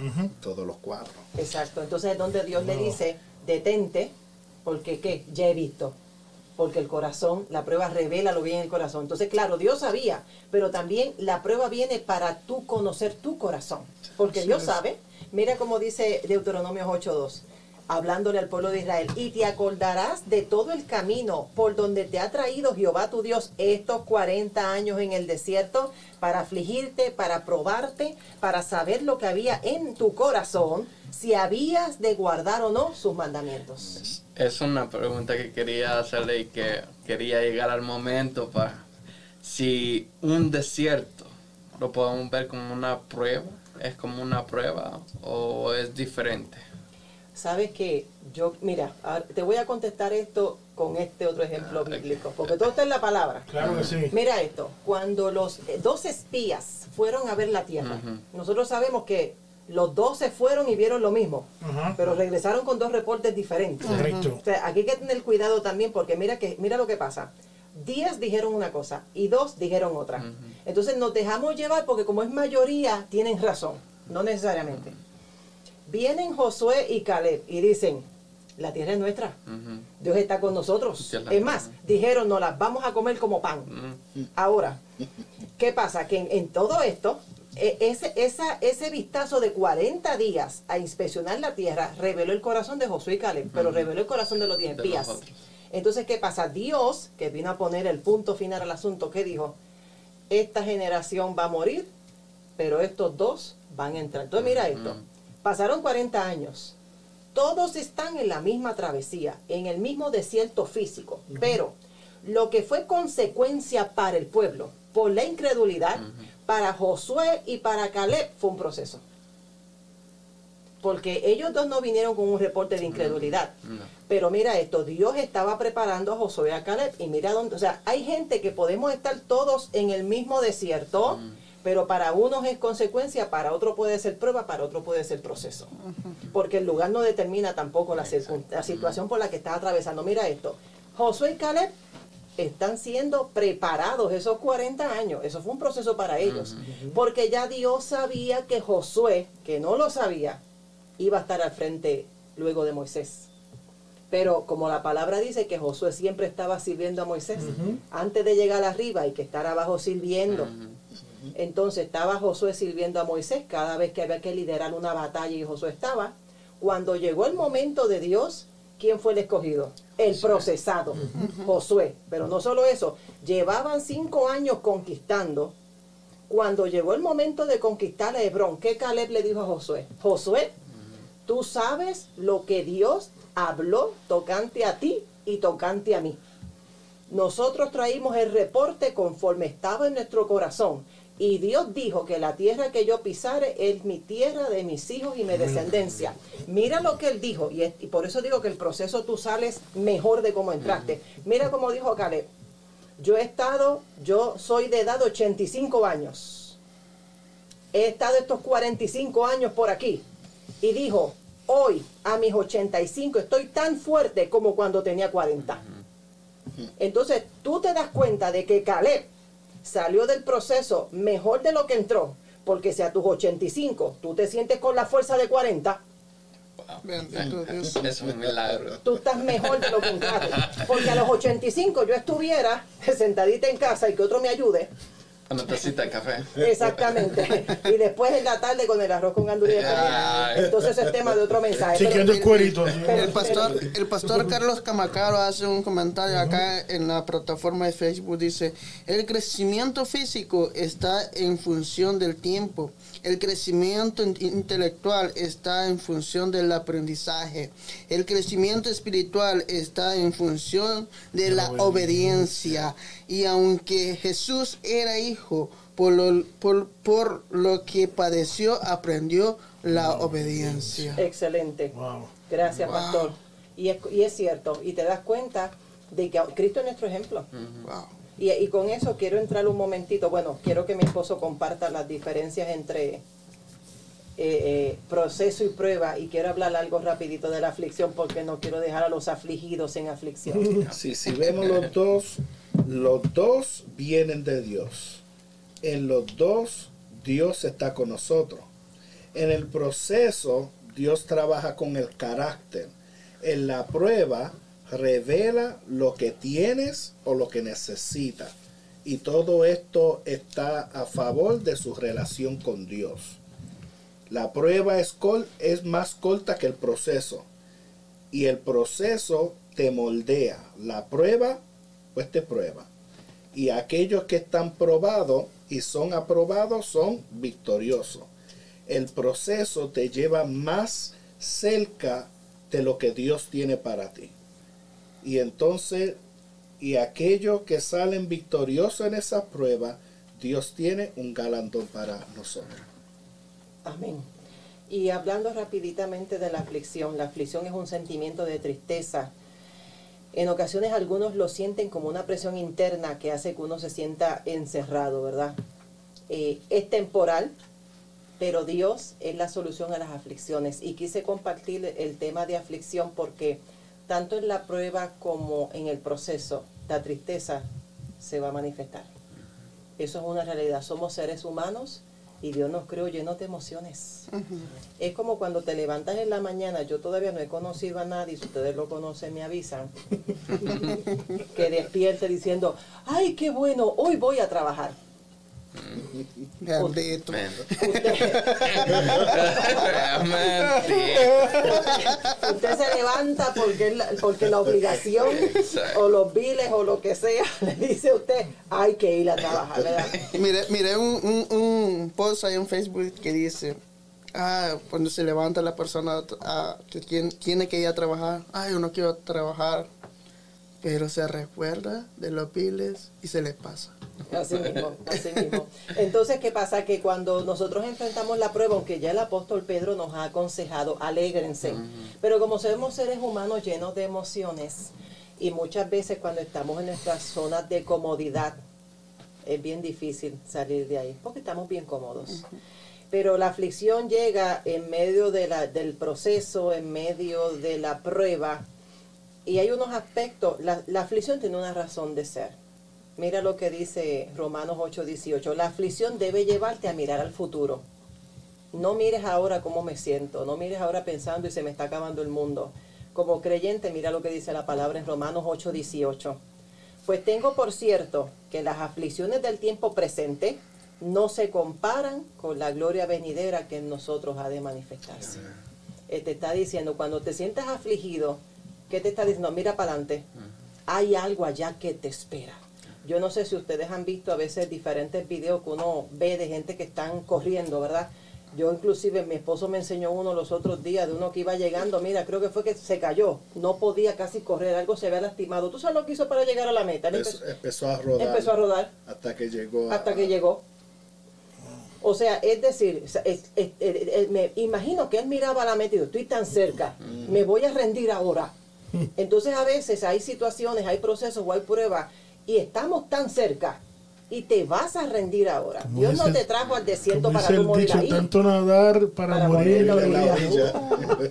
todos los cuadros. Exacto. Entonces es donde Dios le dice, detente, porque ¿qué? Ya he visto. Porque el corazón, la prueba revela lo que hay en el corazón. Entonces, claro, Dios sabía, pero también la prueba viene para tú conocer tu corazón. Porque Dios sabe, mira como dice Deuteronomio 8.2, hablándole al pueblo de Israel, y te acordarás de todo el camino por donde te ha traído Jehová tu Dios estos 40 años en el desierto para afligirte, para probarte, para saber lo que había en tu corazón, si habías de guardar o no sus mandamientos. Es una pregunta que quería hacerle y que quería llegar al momento para si un desierto lo podemos ver como una prueba, es como una prueba o es diferente. Sabes que yo, mira, te voy a contestar esto con este otro ejemplo Ah, bíblico, porque todo está en la palabra. Claro que sí. Mira esto, cuando los eh, dos espías fueron a ver la tierra, nosotros sabemos que los dos se fueron y vieron lo mismo, pero regresaron con dos reportes diferentes. Correcto. O sea, aquí hay que tener cuidado también porque mira que mira lo que pasa. Diez dijeron una cosa y dos dijeron otra. Entonces nos dejamos llevar porque como es mayoría tienen razón, no necesariamente. Vienen Josué y Caleb y dicen, la tierra es nuestra. Dios está con nosotros. Es más, dijeron, no las vamos a comer como pan. Ahora, ¿qué pasa? Que en, en todo esto, ese, esa, ese vistazo de 40 días a inspeccionar la tierra reveló el corazón de Josué y Caleb, pero reveló el corazón de los diez De espías. los otros. Entonces, ¿qué pasa? Dios, que vino a poner el punto final al asunto, ¿qué dijo? Esta generación va a morir, pero estos dos van a entrar. Entonces, mira esto. Pasaron 40 años. Todos están en la misma travesía, en el mismo desierto físico, pero lo que fue consecuencia para el pueblo por la incredulidad, para Josué y para Caleb fue un proceso. Porque ellos dos no vinieron con un reporte de incredulidad. No. Pero mira esto, Dios estaba preparando a Josué y a Caleb y mira dónde, o sea, hay gente que podemos estar todos en el mismo desierto, pero para unos es consecuencia, para otro puede ser prueba, para otro puede ser proceso. Porque el lugar no determina tampoco la, la situación por la que estás atravesando. Mira esto, Josué y Caleb están siendo preparados esos 40 años. Eso fue un proceso para ellos. Porque ya Dios sabía que Josué, que no lo sabía, iba a estar al frente luego de Moisés. Pero como la palabra dice que Josué siempre estaba sirviendo a Moisés, antes de llegar arriba y que estar abajo sirviendo. Entonces estaba Josué sirviendo a Moisés cada vez que había que liderar una batalla y Josué estaba. Cuando llegó el momento de Dios, ¿quién fue el escogido? El procesado, Josué. Pero no solo eso, llevaban cinco años conquistando. Cuando llegó el momento de conquistar a Hebrón, ¿qué Caleb le dijo a Josué? Josué, tú sabes lo que Dios habló tocante a ti y tocante a mí. Nosotros traímos el reporte conforme estaba en nuestro corazón, Y Dios dijo que la tierra que yo pisare es mi tierra de mis hijos y mi descendencia. Mira lo que él dijo, y, es- y por eso digo que el proceso tú sales mejor de cómo entraste. Mira como dijo Caleb, yo he estado, yo soy de edad de 85 años. He estado estos 45 años por aquí. Y dijo, hoy a mis 85 estoy tan fuerte como cuando tenía 40. Entonces tú te das cuenta de que Caleb salió del proceso mejor de lo que entró. Porque si a tus 85 tú te sientes con la fuerza de 40, Bendito Dios. Es un milagro. tú estás mejor de lo que entraste. Porque a los 85 yo estuviera sentadita en casa y que otro me ayude. Una tacita de café. Exactamente. Y después en la tarde con el arroz con gandules. Entonces es tema de otro mensaje. Pero- el cuerito. El pastor, el pastor Carlos Camacaro hace un comentario acá en la plataforma de Facebook. Dice, el crecimiento físico está en función del tiempo. El crecimiento in- intelectual está en función del aprendizaje. El crecimiento espiritual está en función de la obediencia. Y aunque Jesús era hijo, por lo, por, por lo que padeció, aprendió la obediencia. Excelente. Wow. Gracias, Wow. pastor. Y es, y es cierto. Y te das cuenta de que Cristo es nuestro ejemplo. Wow. Y, con eso quiero entrar un momentito. Bueno, quiero que mi esposo comparta las diferencias entre eh, eh, proceso y prueba. Y quiero hablar algo rapidito de la aflicción porque no quiero dejar a los afligidos en aflicción. Sí, si vemos los dos, los dos vienen de Dios. En los dos, Dios está con nosotros. En el proceso, Dios trabaja con el carácter. En la prueba, revela lo que tienes o lo que necesitas. Y todo esto está a favor de su relación con Dios. La prueba es, es más corta que el proceso y el proceso te moldea. La prueba, pues te prueba. Y aquellos que están probados y son aprobados son victoriosos. El proceso te lleva más cerca de lo que Dios tiene para ti. Y entonces, y aquellos que salen victoriosos en esa prueba, Dios tiene un galardón para nosotros. Amén. Y hablando rapiditamente de la aflicción, la aflicción es un sentimiento de tristeza. En ocasiones algunos lo sienten como una presión interna que hace que uno se sienta encerrado, ¿verdad? Eh, es temporal, pero Dios es la solución a las aflicciones. Y quise compartir el tema de aflicción porque tanto en la prueba como en el proceso, la tristeza se va a manifestar. Eso es una realidad. Somos seres humanos y Dios nos creó llenos de emociones. Es como cuando te levantas en la mañana, yo todavía no he conocido a nadie, si ustedes lo conocen me avisan, que despierte diciendo, ay, qué bueno, hoy voy a trabajar. Man. Usted, usted se levanta porque, la, porque la obligación o los biles o lo que sea, le dice a usted, hay que ir a trabajar, ¿verdad? Miré, miré un, un, un post ahí en Facebook que dice, ah, cuando se levanta la persona ah, que tiene, tiene que ir a trabajar, ay, yo no quiero trabajar, pero se recuerda de los piles y se le pasa. Así mismo, así mismo. Entonces, ¿qué pasa? Que cuando nosotros enfrentamos la prueba, aunque ya el apóstol Pedro nos ha aconsejado, alégrense. Pero como somos seres humanos llenos de emociones, y muchas veces cuando estamos en nuestras zonas de comodidad, es bien difícil salir de ahí, porque estamos bien cómodos. Pero la aflicción llega en medio de la, del proceso, en medio de la prueba, y hay unos aspectos, la, la aflicción tiene una razón de ser. Mira lo que dice Romanos 8:18. La aflicción debe llevarte a mirar al futuro. No mires ahora cómo me siento, no mires ahora pensando y se me está acabando el mundo. Como creyente, mira lo que dice la palabra en Romanos 8:18. Pues tengo por cierto que las aflicciones del tiempo presente no se comparan con la gloria venidera que en nosotros ha de manifestarse. Eh, te está diciendo, cuando te sientas afligido, ¿qué te está diciendo? Mira para adelante. Hay algo allá que te espera. Yo no sé si ustedes han visto a veces diferentes videos que uno ve de gente que están corriendo, ¿verdad? Yo inclusive mi esposo me enseñó uno los otros días de uno que iba llegando, mira, creo que fue que se cayó, no podía casi correr, algo se había lastimado. ¿Tú sabes lo que hizo para llegar a la meta? Empezó, a rodar empezó a rodar hasta que llegó a- hasta que llegó. O sea, es decir, es- es- es- es- es- me imagino que él miraba la meta y dijo, estoy tan cerca, me voy a rendir ahora. Entonces a veces hay situaciones, hay procesos o hay pruebas y estamos tan cerca y te vas a rendir ahora. Como Dios no dice- te trajo al desierto Como para dice tú el morir dicho, ahí. tanto nadar para, Para morir. morir la la.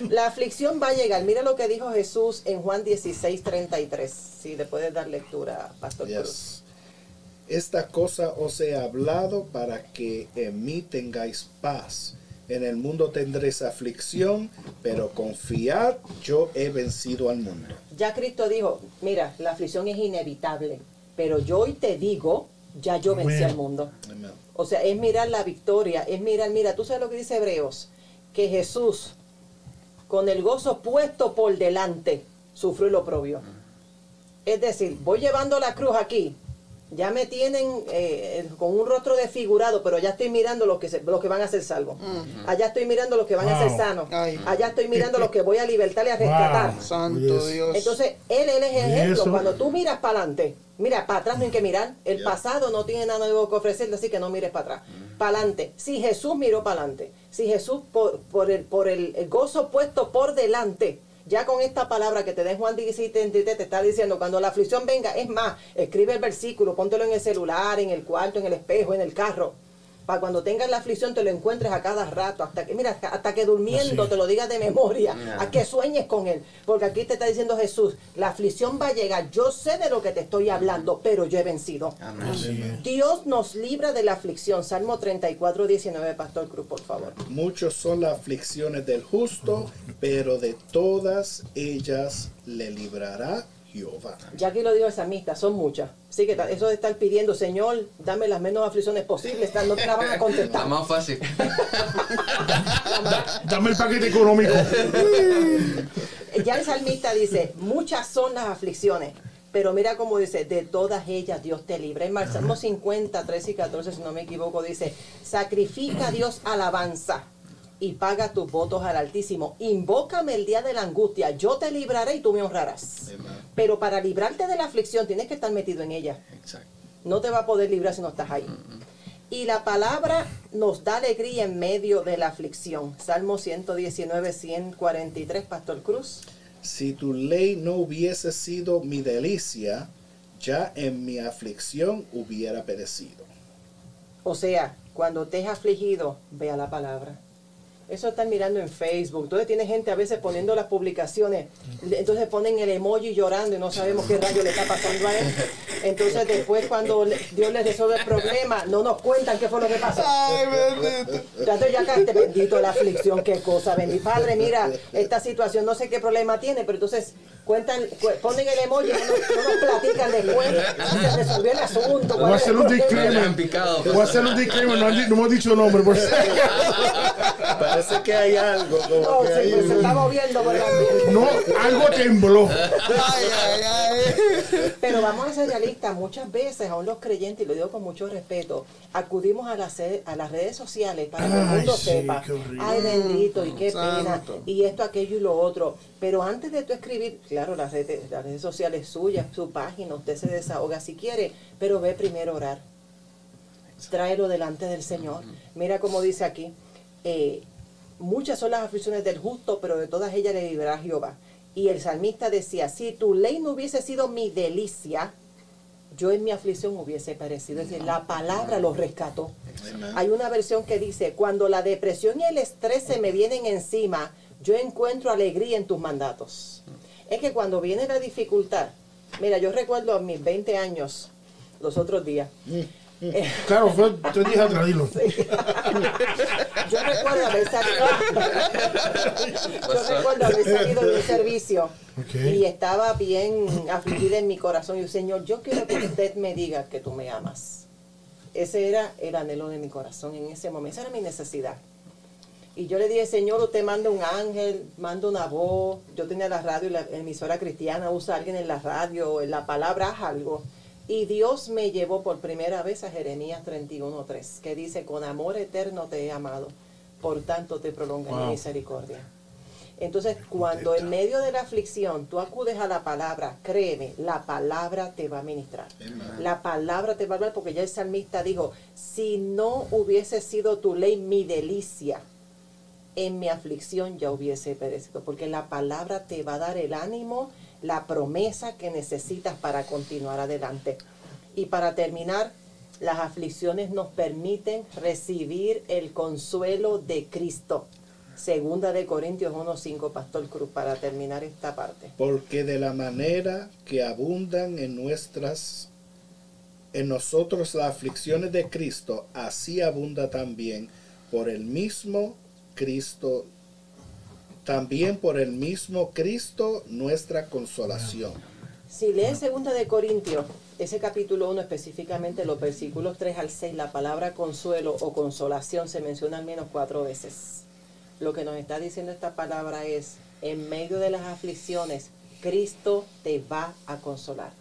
La aflicción va a llegar. Mira lo que dijo Jesús en Juan 16, 33. Si le puedes dar lectura, Pastor Cruz. Yes. Esta cosa os he hablado para que en mí tengáis paz. En el mundo tendréis aflicción, pero confiad, yo he vencido al mundo. Ya Cristo dijo, mira, la aflicción es inevitable, pero yo hoy te digo, ya yo vencí al mundo. O sea, es mirar la victoria, es mirar, mira, tú sabes lo que dice Hebreos, que Jesús, con el gozo puesto por delante, sufrió el oprobio. Es decir, voy llevando la cruz aquí, ya me tienen eh, con un rostro desfigurado, pero ya estoy mirando los que, se- los que van a ser salvos. Allá estoy mirando los que van a ser sanos. Ay. Allá estoy mirando los que voy a libertar y a rescatar. Wow. Santo Yes. Dios. Entonces, él, él es ejemplo. Cuando tú miras para adelante, mira, para atrás no hay que mirar. El pasado no tiene nada nuevo que ofrecerte, así que no mires para atrás. Para adelante. Si Jesús miró para adelante, si Jesús por, por el, por el, el gozo puesto por delante, ya con esta palabra que te den Juan 16, 33, te está diciendo, cuando la aflicción venga, es más, escribe el versículo, póntelo en el celular, en el cuarto, en el espejo, en el carro. Para cuando tengas la aflicción te lo encuentres a cada rato, hasta que, mira, hasta que durmiendo te lo digas de memoria, Ya. a que sueñes con él. Porque aquí te está diciendo Jesús, la aflicción va a llegar, yo sé de lo que te estoy hablando, pero yo he vencido. Amén. Dios nos libra de la aflicción. Salmo 34, 19, Pastor Cruz, por favor. Muchos son las aflicciones del justo, pero de todas ellas le librará Jehová. Ya aquí lo dijo el salmista, son muchas. Así que eso de estar pidiendo, Señor, dame las menos aflicciones posibles, no te la van a contestar. más fácil. Dame el paquete económico. Ya el salmista dice, muchas son las aflicciones, pero mira cómo dice, de todas ellas Dios te libra. En Salmo 50, 13 y 14, si no me equivoco, dice, sacrifica a Dios alabanza y paga tus votos al Altísimo. Invócame el día de la angustia, yo te libraré y tú me honrarás. Pero para librarte de la aflicción tienes que estar metido en ella. Exacto. No te va a poder librar si no estás ahí. Y la palabra nos da alegría en medio de la aflicción. Salmo 119, 143, Pastor Cruz. Si tu ley no hubiese sido mi delicia, ya en mi aflicción hubiera perecido. O sea, cuando te has afligido, vea la palabra. Eso están mirando en Facebook. Entonces tiene gente a veces poniendo las publicaciones. Entonces ponen el emoji llorando y no sabemos qué rayo le está pasando a él. Entonces después cuando Dios les resuelve el problema, no nos cuentan qué fue lo que pasó. Ay, bendito. Entonces ya caíste bendito la aflicción, qué cosa, bendito. Padre, mira, esta situación, no sé qué problema tiene, pero entonces cuentan, cu- ponen el emoji, no nos, no nos platican después, se resolvió el asunto. Voy a hacer un disclaimer. Voy a hacer un disclaimer. No, hemos dicho nombre. Por Parece que hay algo como No, que sí, hay pues se está moviendo por el ambiente. No, algo tembló. Ay, ay, ay. Pero vamos a ser realistas, muchas veces, aún los creyentes, y lo digo con mucho respeto, acudimos a las, a las redes sociales para que el mundo sí, sepa, ay bendito, y qué pena, y esto, aquello y lo otro. Pero antes de tú escribir, claro, las redes, las redes sociales suyas, su página, usted se desahoga si quiere, pero ve primero orar. Tráelo delante del Señor. Mira como dice aquí, eh, muchas son las aflicciones del justo, pero de todas ellas le librará Jehová. Y el salmista decía, si tu ley no hubiese sido mi delicia, yo en mi aflicción hubiese perecido. Es decir, la palabra lo rescató. Hay una versión que dice, cuando la depresión y el estrés se me vienen encima, yo encuentro alegría en tus mandatos. Es que cuando viene la dificultad, mira, yo recuerdo a mis 20 años, los otros días, eh, Claro, fue tres días atrás, dilo. yo recuerdo haber salido, yo recuerdo haber salido de un servicio y estaba bien afligida en mi corazón. Y yo, Señor, yo quiero que usted me diga que tú me amas. Ese era el anhelo de mi corazón en ese momento. Esa era mi necesidad. Y yo le dije, Señor, usted manda un ángel, manda una voz. Yo tenía la radio, y la emisora cristiana, usa alguien en la radio, en la palabra, algo. Y Dios me llevó por primera vez a Jeremías 31.3, que dice, con amor eterno te he amado, por tanto te prolonga mi misericordia. Entonces, cuando en medio de la aflicción tú acudes a la palabra, créeme, la palabra te va a ministrar. La palabra te va a hablar porque ya el salmista dijo, si no hubiese sido tu ley mi delicia, en mi aflicción ya hubiese perecido, porque la palabra te va a dar el ánimo, la promesa que necesitas para continuar adelante. Y para terminar, las aflicciones nos permiten recibir el consuelo de Cristo. Segunda de Corintios 1.5, Pastor Cruz, para terminar esta parte. Porque de la manera que abundan en nuestras en nosotros las aflicciones de Cristo, así abunda también por el mismo Cristo, también por el mismo Cristo nuestra consolación. Si lees Segunda de Corintios, ese capítulo 1 específicamente, los versículos 3 al 6, la palabra consuelo o consolación se menciona al menos cuatro veces. Lo que nos está diciendo esta palabra es, en medio de las aflicciones, Cristo te va a consolar.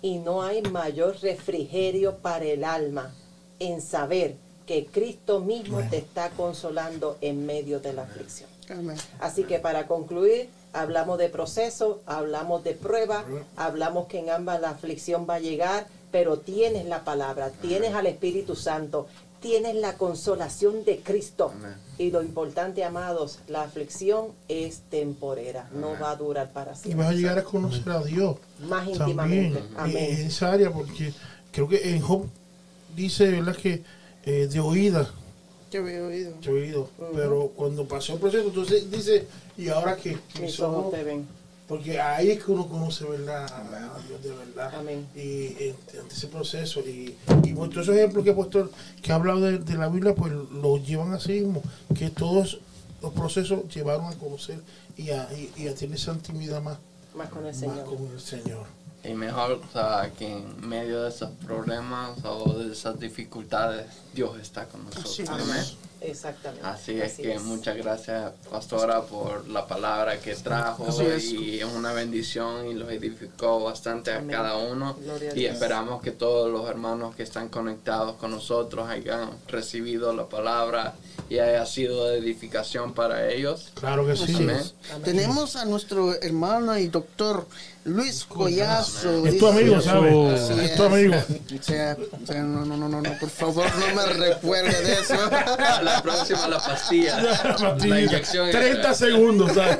Y no hay mayor refrigerio para el alma en saber que Cristo mismo te está consolando en medio de la aflicción. Amén. Así que para concluir, hablamos de proceso, hablamos de prueba, hablamos que en ambas la aflicción va a llegar, pero tienes la palabra, tienes al Espíritu Santo, tienes la consolación de Cristo. Amén. Y lo importante, amados, la aflicción es temporera, no va a durar para Y siempre. vas a llegar a conocer a Dios. Más también íntimamente. Amén. en esa área, porque creo que en Job dice, ¿verdad? Que eh, de oída, Yo había oído. de oído, pero cuando pasó el proceso, entonces dice, ¿y ahora qué? Mis ojos te ven. Porque ahí es que uno conoce, ¿verdad? A Dios de verdad. Amén. Y eh, ante ese proceso. Y, y pues, todos esos ejemplos que he puesto, que ha hablado de, de la Biblia, pues los llevan así mismo. Que todos los procesos llevaron a conocer y a, y, y a tener esa intimidad más, Más con el más Señor. con el Señor. Y mejor o sea, que en medio de esos problemas o de esas dificultades, Dios está con nosotros. Así es. Amén. Exactamente. Así es que muchas gracias, pastora, por la palabra que trajo es. y es una bendición y los edificó bastante a cada uno. A Y esperamos que todos los hermanos que están conectados con nosotros hayan recibido la palabra y haya sido de edificación para ellos. Claro que sí. Amén. Tenemos a nuestro hermano y doctor Luis Collazo. Es tu amigo, ¿sabes? Es tu amigo. O sea, o sea, no, no, no, no, no, por favor, no me recuerde de eso. A la próxima la pastilla. La inyección. 30 segundos, ¿sabes?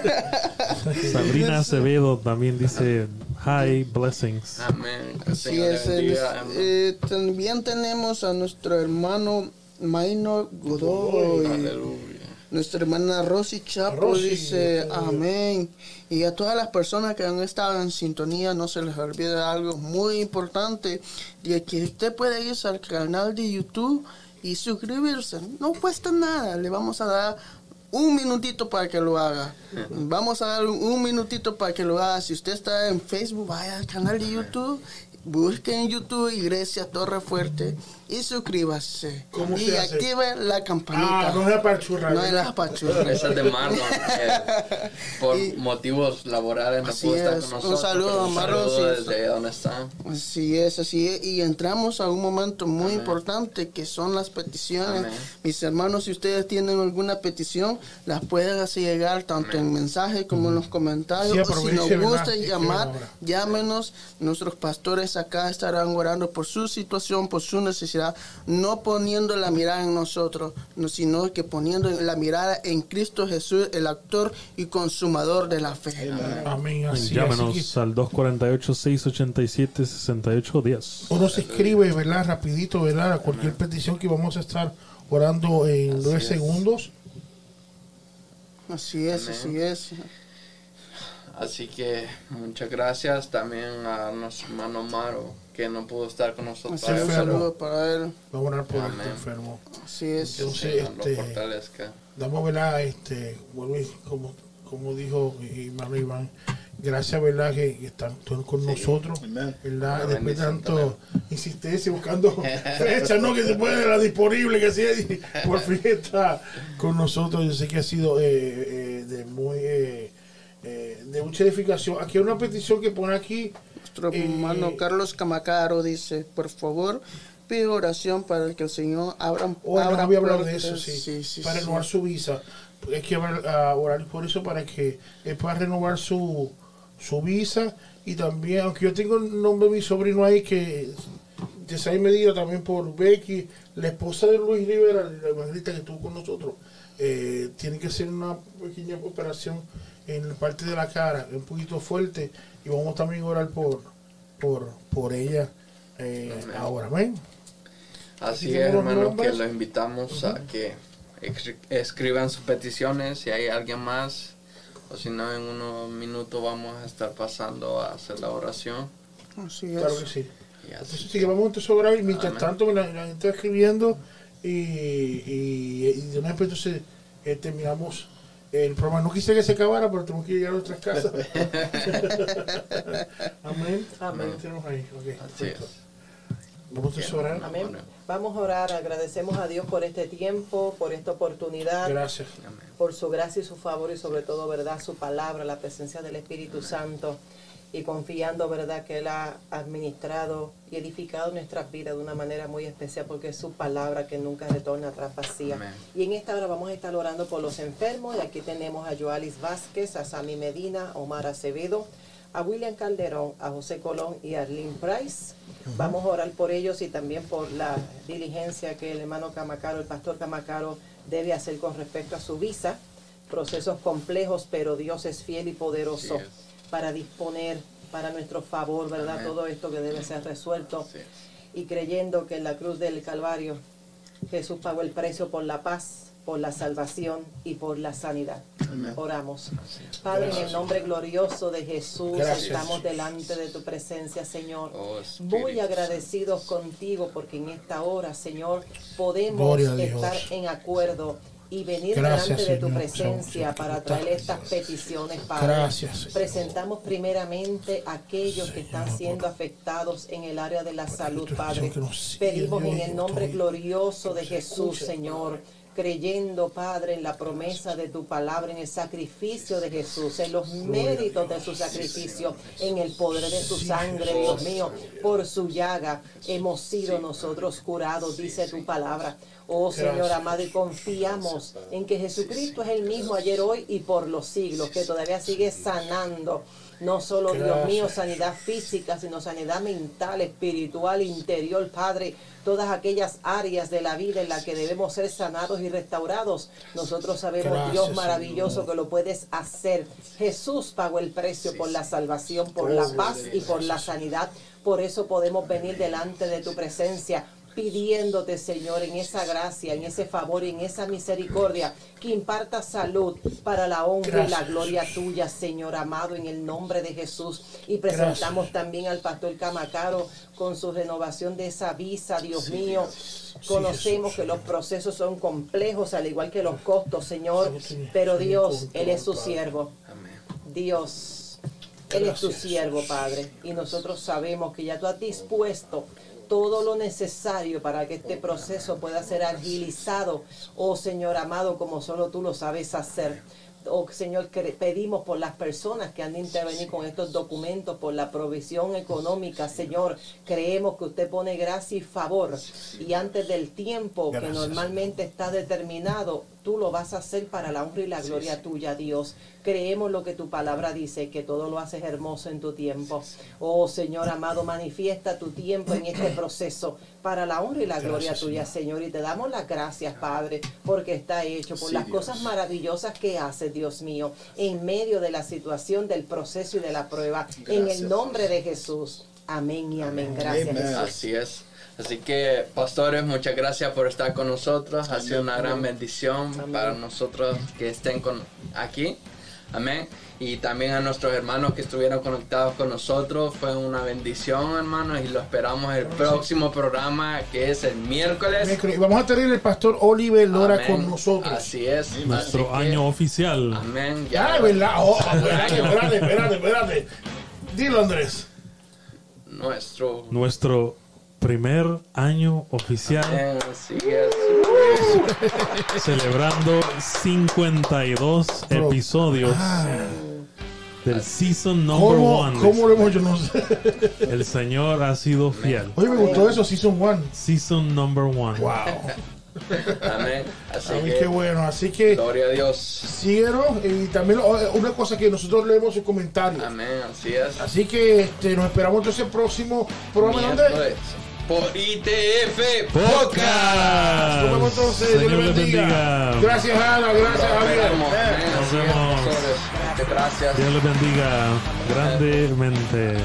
Sabrina Acevedo también dice hi, blessings. Amén. El Así es. bendiga. eh, también tenemos a nuestro hermano Maynor Godoy. Aleluya. Nuestra hermana Rosy Chapo Rosy, dice eh, amén. Y a todas las personas que han estado en sintonía, no se les olvide algo muy importante, de que usted puede irse al canal de YouTube y suscribirse. No cuesta nada, le vamos a dar un minutito para que lo haga. Vamos a dar un minutito para que lo haga. Si usted está en Facebook, vaya al canal de YouTube. Busque en YouTube Iglesia Torre Fuerte y suscríbase. ¿Cómo y se hace? active la campanita. Ah, no es apachurrar. No es la pachurra. Esa es de Marlon. eh, por motivos laborales no Así pudo estar Un saludo a un Marlon, sí. desde donde están. Así es, así es. Y entramos a un momento muy importante que son las peticiones. Amén. Mis hermanos, si ustedes tienen alguna petición, las pueden hacer llegar tanto en mensaje como en los comentarios. Sí, o si nos gusta llamar, llámenos. Nuestros pastores acá estarán orando por su situación, por su necesidad, no poniendo la mirada en nosotros, no, sino que poniendo la mirada en Cristo Jesús, el actor y consumador de la fe. Amén. Así, Llámenos así que al 248-687-6810. uno se escribe, ¿verdad? Rapidito, ¿verdad? A cualquier petición que vamos a estar orando en nueve segundos. Así es, Amén. así es. Así que muchas gracias también a nuestro hermano Maro que no pudo estar con nosotros. Así un saludo para él. Vamos a orar por el enfermo. Así es. Entonces, Señor lo este, fortalezca. damos, ¿verdad? Este, como, como dijo hermano Iván, gracias, ¿verdad? Que, que están todos con nosotros. ¿verdad? Después de tanto insistencia buscando fechas, ¿no? Que se puede la disponible, que sí, por fin está con nosotros. Yo sé que ha sido eh, eh, de muy. eh, de mucha edificación. Aquí hay una petición que pone aquí. Nuestro eh, hermano Carlos Camacaro dice, por favor, pide oración para que el Señor abra, Bueno, abra había hablado de puertas". eso, sí. sí, sí, para sí. renovar su visa. hay que a orar por eso para que él pueda renovar su, su visa y también, aunque yo tengo el nombre de mi sobrino ahí que de seis medidas también por Becky, la esposa de Luis Rivera, la evangelista que estuvo con nosotros, eh, tiene que hacer una pequeña operación en la parte de la cara, un poquito fuerte, y vamos también a orar por, por, por ella eh, Amén. ahora, amén. Así es, hermano, que nombres. los invitamos a que escri- escriban sus peticiones. Si hay alguien más, o si no, en unos minutos vamos a estar pasando a hacer la oración. Así es. Claro que sí. Así. Entonces, sí que vamos entonces a orar y mientras Amén. tanto la, la gente está escribiendo y, y, y de una vez pues, entonces eh, terminamos el programa. No quise que se acabara, pero tenemos que llegar a nuestras casas. Amén. Amén. Tenemos ahí. Perfecto. Vamos a orar. Amén. Vamos a orar, agradecemos a Dios por este tiempo, por esta oportunidad, Gracias. Amén. por su gracia y su favor y sobre todo, ¿verdad? Su palabra, la presencia del Espíritu Santo y confiando, ¿verdad? Que Él ha administrado y edificado nuestras vidas de una manera muy especial porque es su palabra que nunca retorna atrás vacía. Amén. Y en esta hora vamos a estar orando por los enfermos y aquí tenemos a Joalis Vázquez, a Sami Medina, a Omar Acevedo, a William Calderón, a José Colón y a Arlene Price. Vamos a orar por ellos y también por la diligencia que el hermano Camacaro, el pastor Camacaro, debe hacer con respecto a su visa. Procesos complejos, pero Dios es fiel y poderoso es. Para disponer para nuestro favor, ¿verdad? Amén. Todo esto que debe ser resuelto Sí. y creyendo que en la cruz del Calvario Jesús pagó el precio por la paz, por la salvación y por la sanidad. Oramos. Padre, en el nombre glorioso de Jesús, Gracias. estamos delante de tu presencia, Señor. Oh, Muy agradecidos contigo porque en esta hora, Señor, podemos estar en acuerdo y venir Gracias, delante de tu Señor. presencia para traer estas peticiones, Padre. Gracias. Presentamos primeramente a aquellos que están siendo afectados en el área de la salud, Padre. Pedimos en el nombre glorioso de Jesús, Señor, creyendo, Padre, en la promesa de tu palabra, en el sacrificio de Jesús, en los méritos de su sacrificio, en el poder de su sangre, Dios mío, por su llaga hemos sido nosotros curados, dice tu palabra. Oh Señor amado, y confiamos en que Jesucristo es el mismo ayer, hoy y por los siglos, que todavía sigue sanando. No solo, Dios mío, sanidad física, sino sanidad mental, espiritual, interior, Padre. Todas aquellas áreas de la vida en las que debemos ser sanados y restaurados. Nosotros sabemos, Gracias, Dios maravilloso, Señor. que lo puedes hacer. Jesús pagó el precio por la salvación, por la paz y por la sanidad. Por eso podemos venir delante de tu presencia pidiéndote, Señor, en esa gracia, en ese favor y en esa misericordia, que imparta salud para la honra y la gloria tuya, Señor amado, en el nombre de Jesús. Y presentamos también al pastor Camacaro con su renovación de esa visa, Dios mío. Conocemos Jesús, que los procesos son complejos, al igual que los costos, Señor, pero Dios, Él es su siervo. Amén. Dios, Él es tu siervo. Padre. Y nosotros sabemos que ya tú has dispuesto todo lo necesario para que este proceso pueda ser agilizado, oh Señor amado, como solo tú lo sabes hacer. Oh Señor, que pedimos por las personas que han de intervenir con estos documentos, por la provisión económica, Señor. Creemos que usted pone gracia y favor. Y antes del tiempo que normalmente está determinado, tú lo vas a hacer para la honra y la gloria tuya, Dios. Creemos lo que tu palabra dice, que todo lo haces hermoso en tu tiempo. Oh Señor amado, manifiesta tu tiempo en este proceso para la honra y la gloria tuya, Señor. Y te damos las gracias, Padre, porque está hecho, por Sí, las Dios. cosas maravillosas que haces, Dios mío, en medio de la situación del proceso y de la prueba. En el nombre de Jesús. Amén y amén. Gracias, Amén. Jesús. Así es. Así que, pastores, muchas gracias por estar con nosotros. Ha sido una gran bendición para nosotros que estén con, aquí. Amén. Y también a nuestros hermanos que estuvieron conectados con nosotros. Fue una bendición, hermanos. Y lo esperamos el próximo programa, que es el miércoles. Y vamos a tener el pastor Oliver Lora Amén. con nosotros. Así es. Nuestro Así que, año oficial. Amén. Ya, es verdad. Oh, espérate, espérate, espérate, espérate. Dilo, Andrés. Nuestro. Nuestro primer año oficial Amén. Así es. celebrando 52 Pero- episodios Ah, del season number ¿Cómo, one. ¿Cómo lo hemos hecho? No sé. El Señor ha sido fiel. Oye, me gustó eso, Season 1. Season number one. Wow. Amén. Así Amén, que, qué bueno. Así que gloria a Dios. síguenos y también oh, una cosa que nosotros leemos en comentarios. Amén, así es. Así que este, nos esperamos entonces el próximo programa. ¿Dónde? Por ITF Podcast. Nos vemos entonces. Dios Señor le les bendiga. bendiga. Gracias, Ana. Gracias, Javier. Nos vemos. gracias. Dios les bendiga grandemente.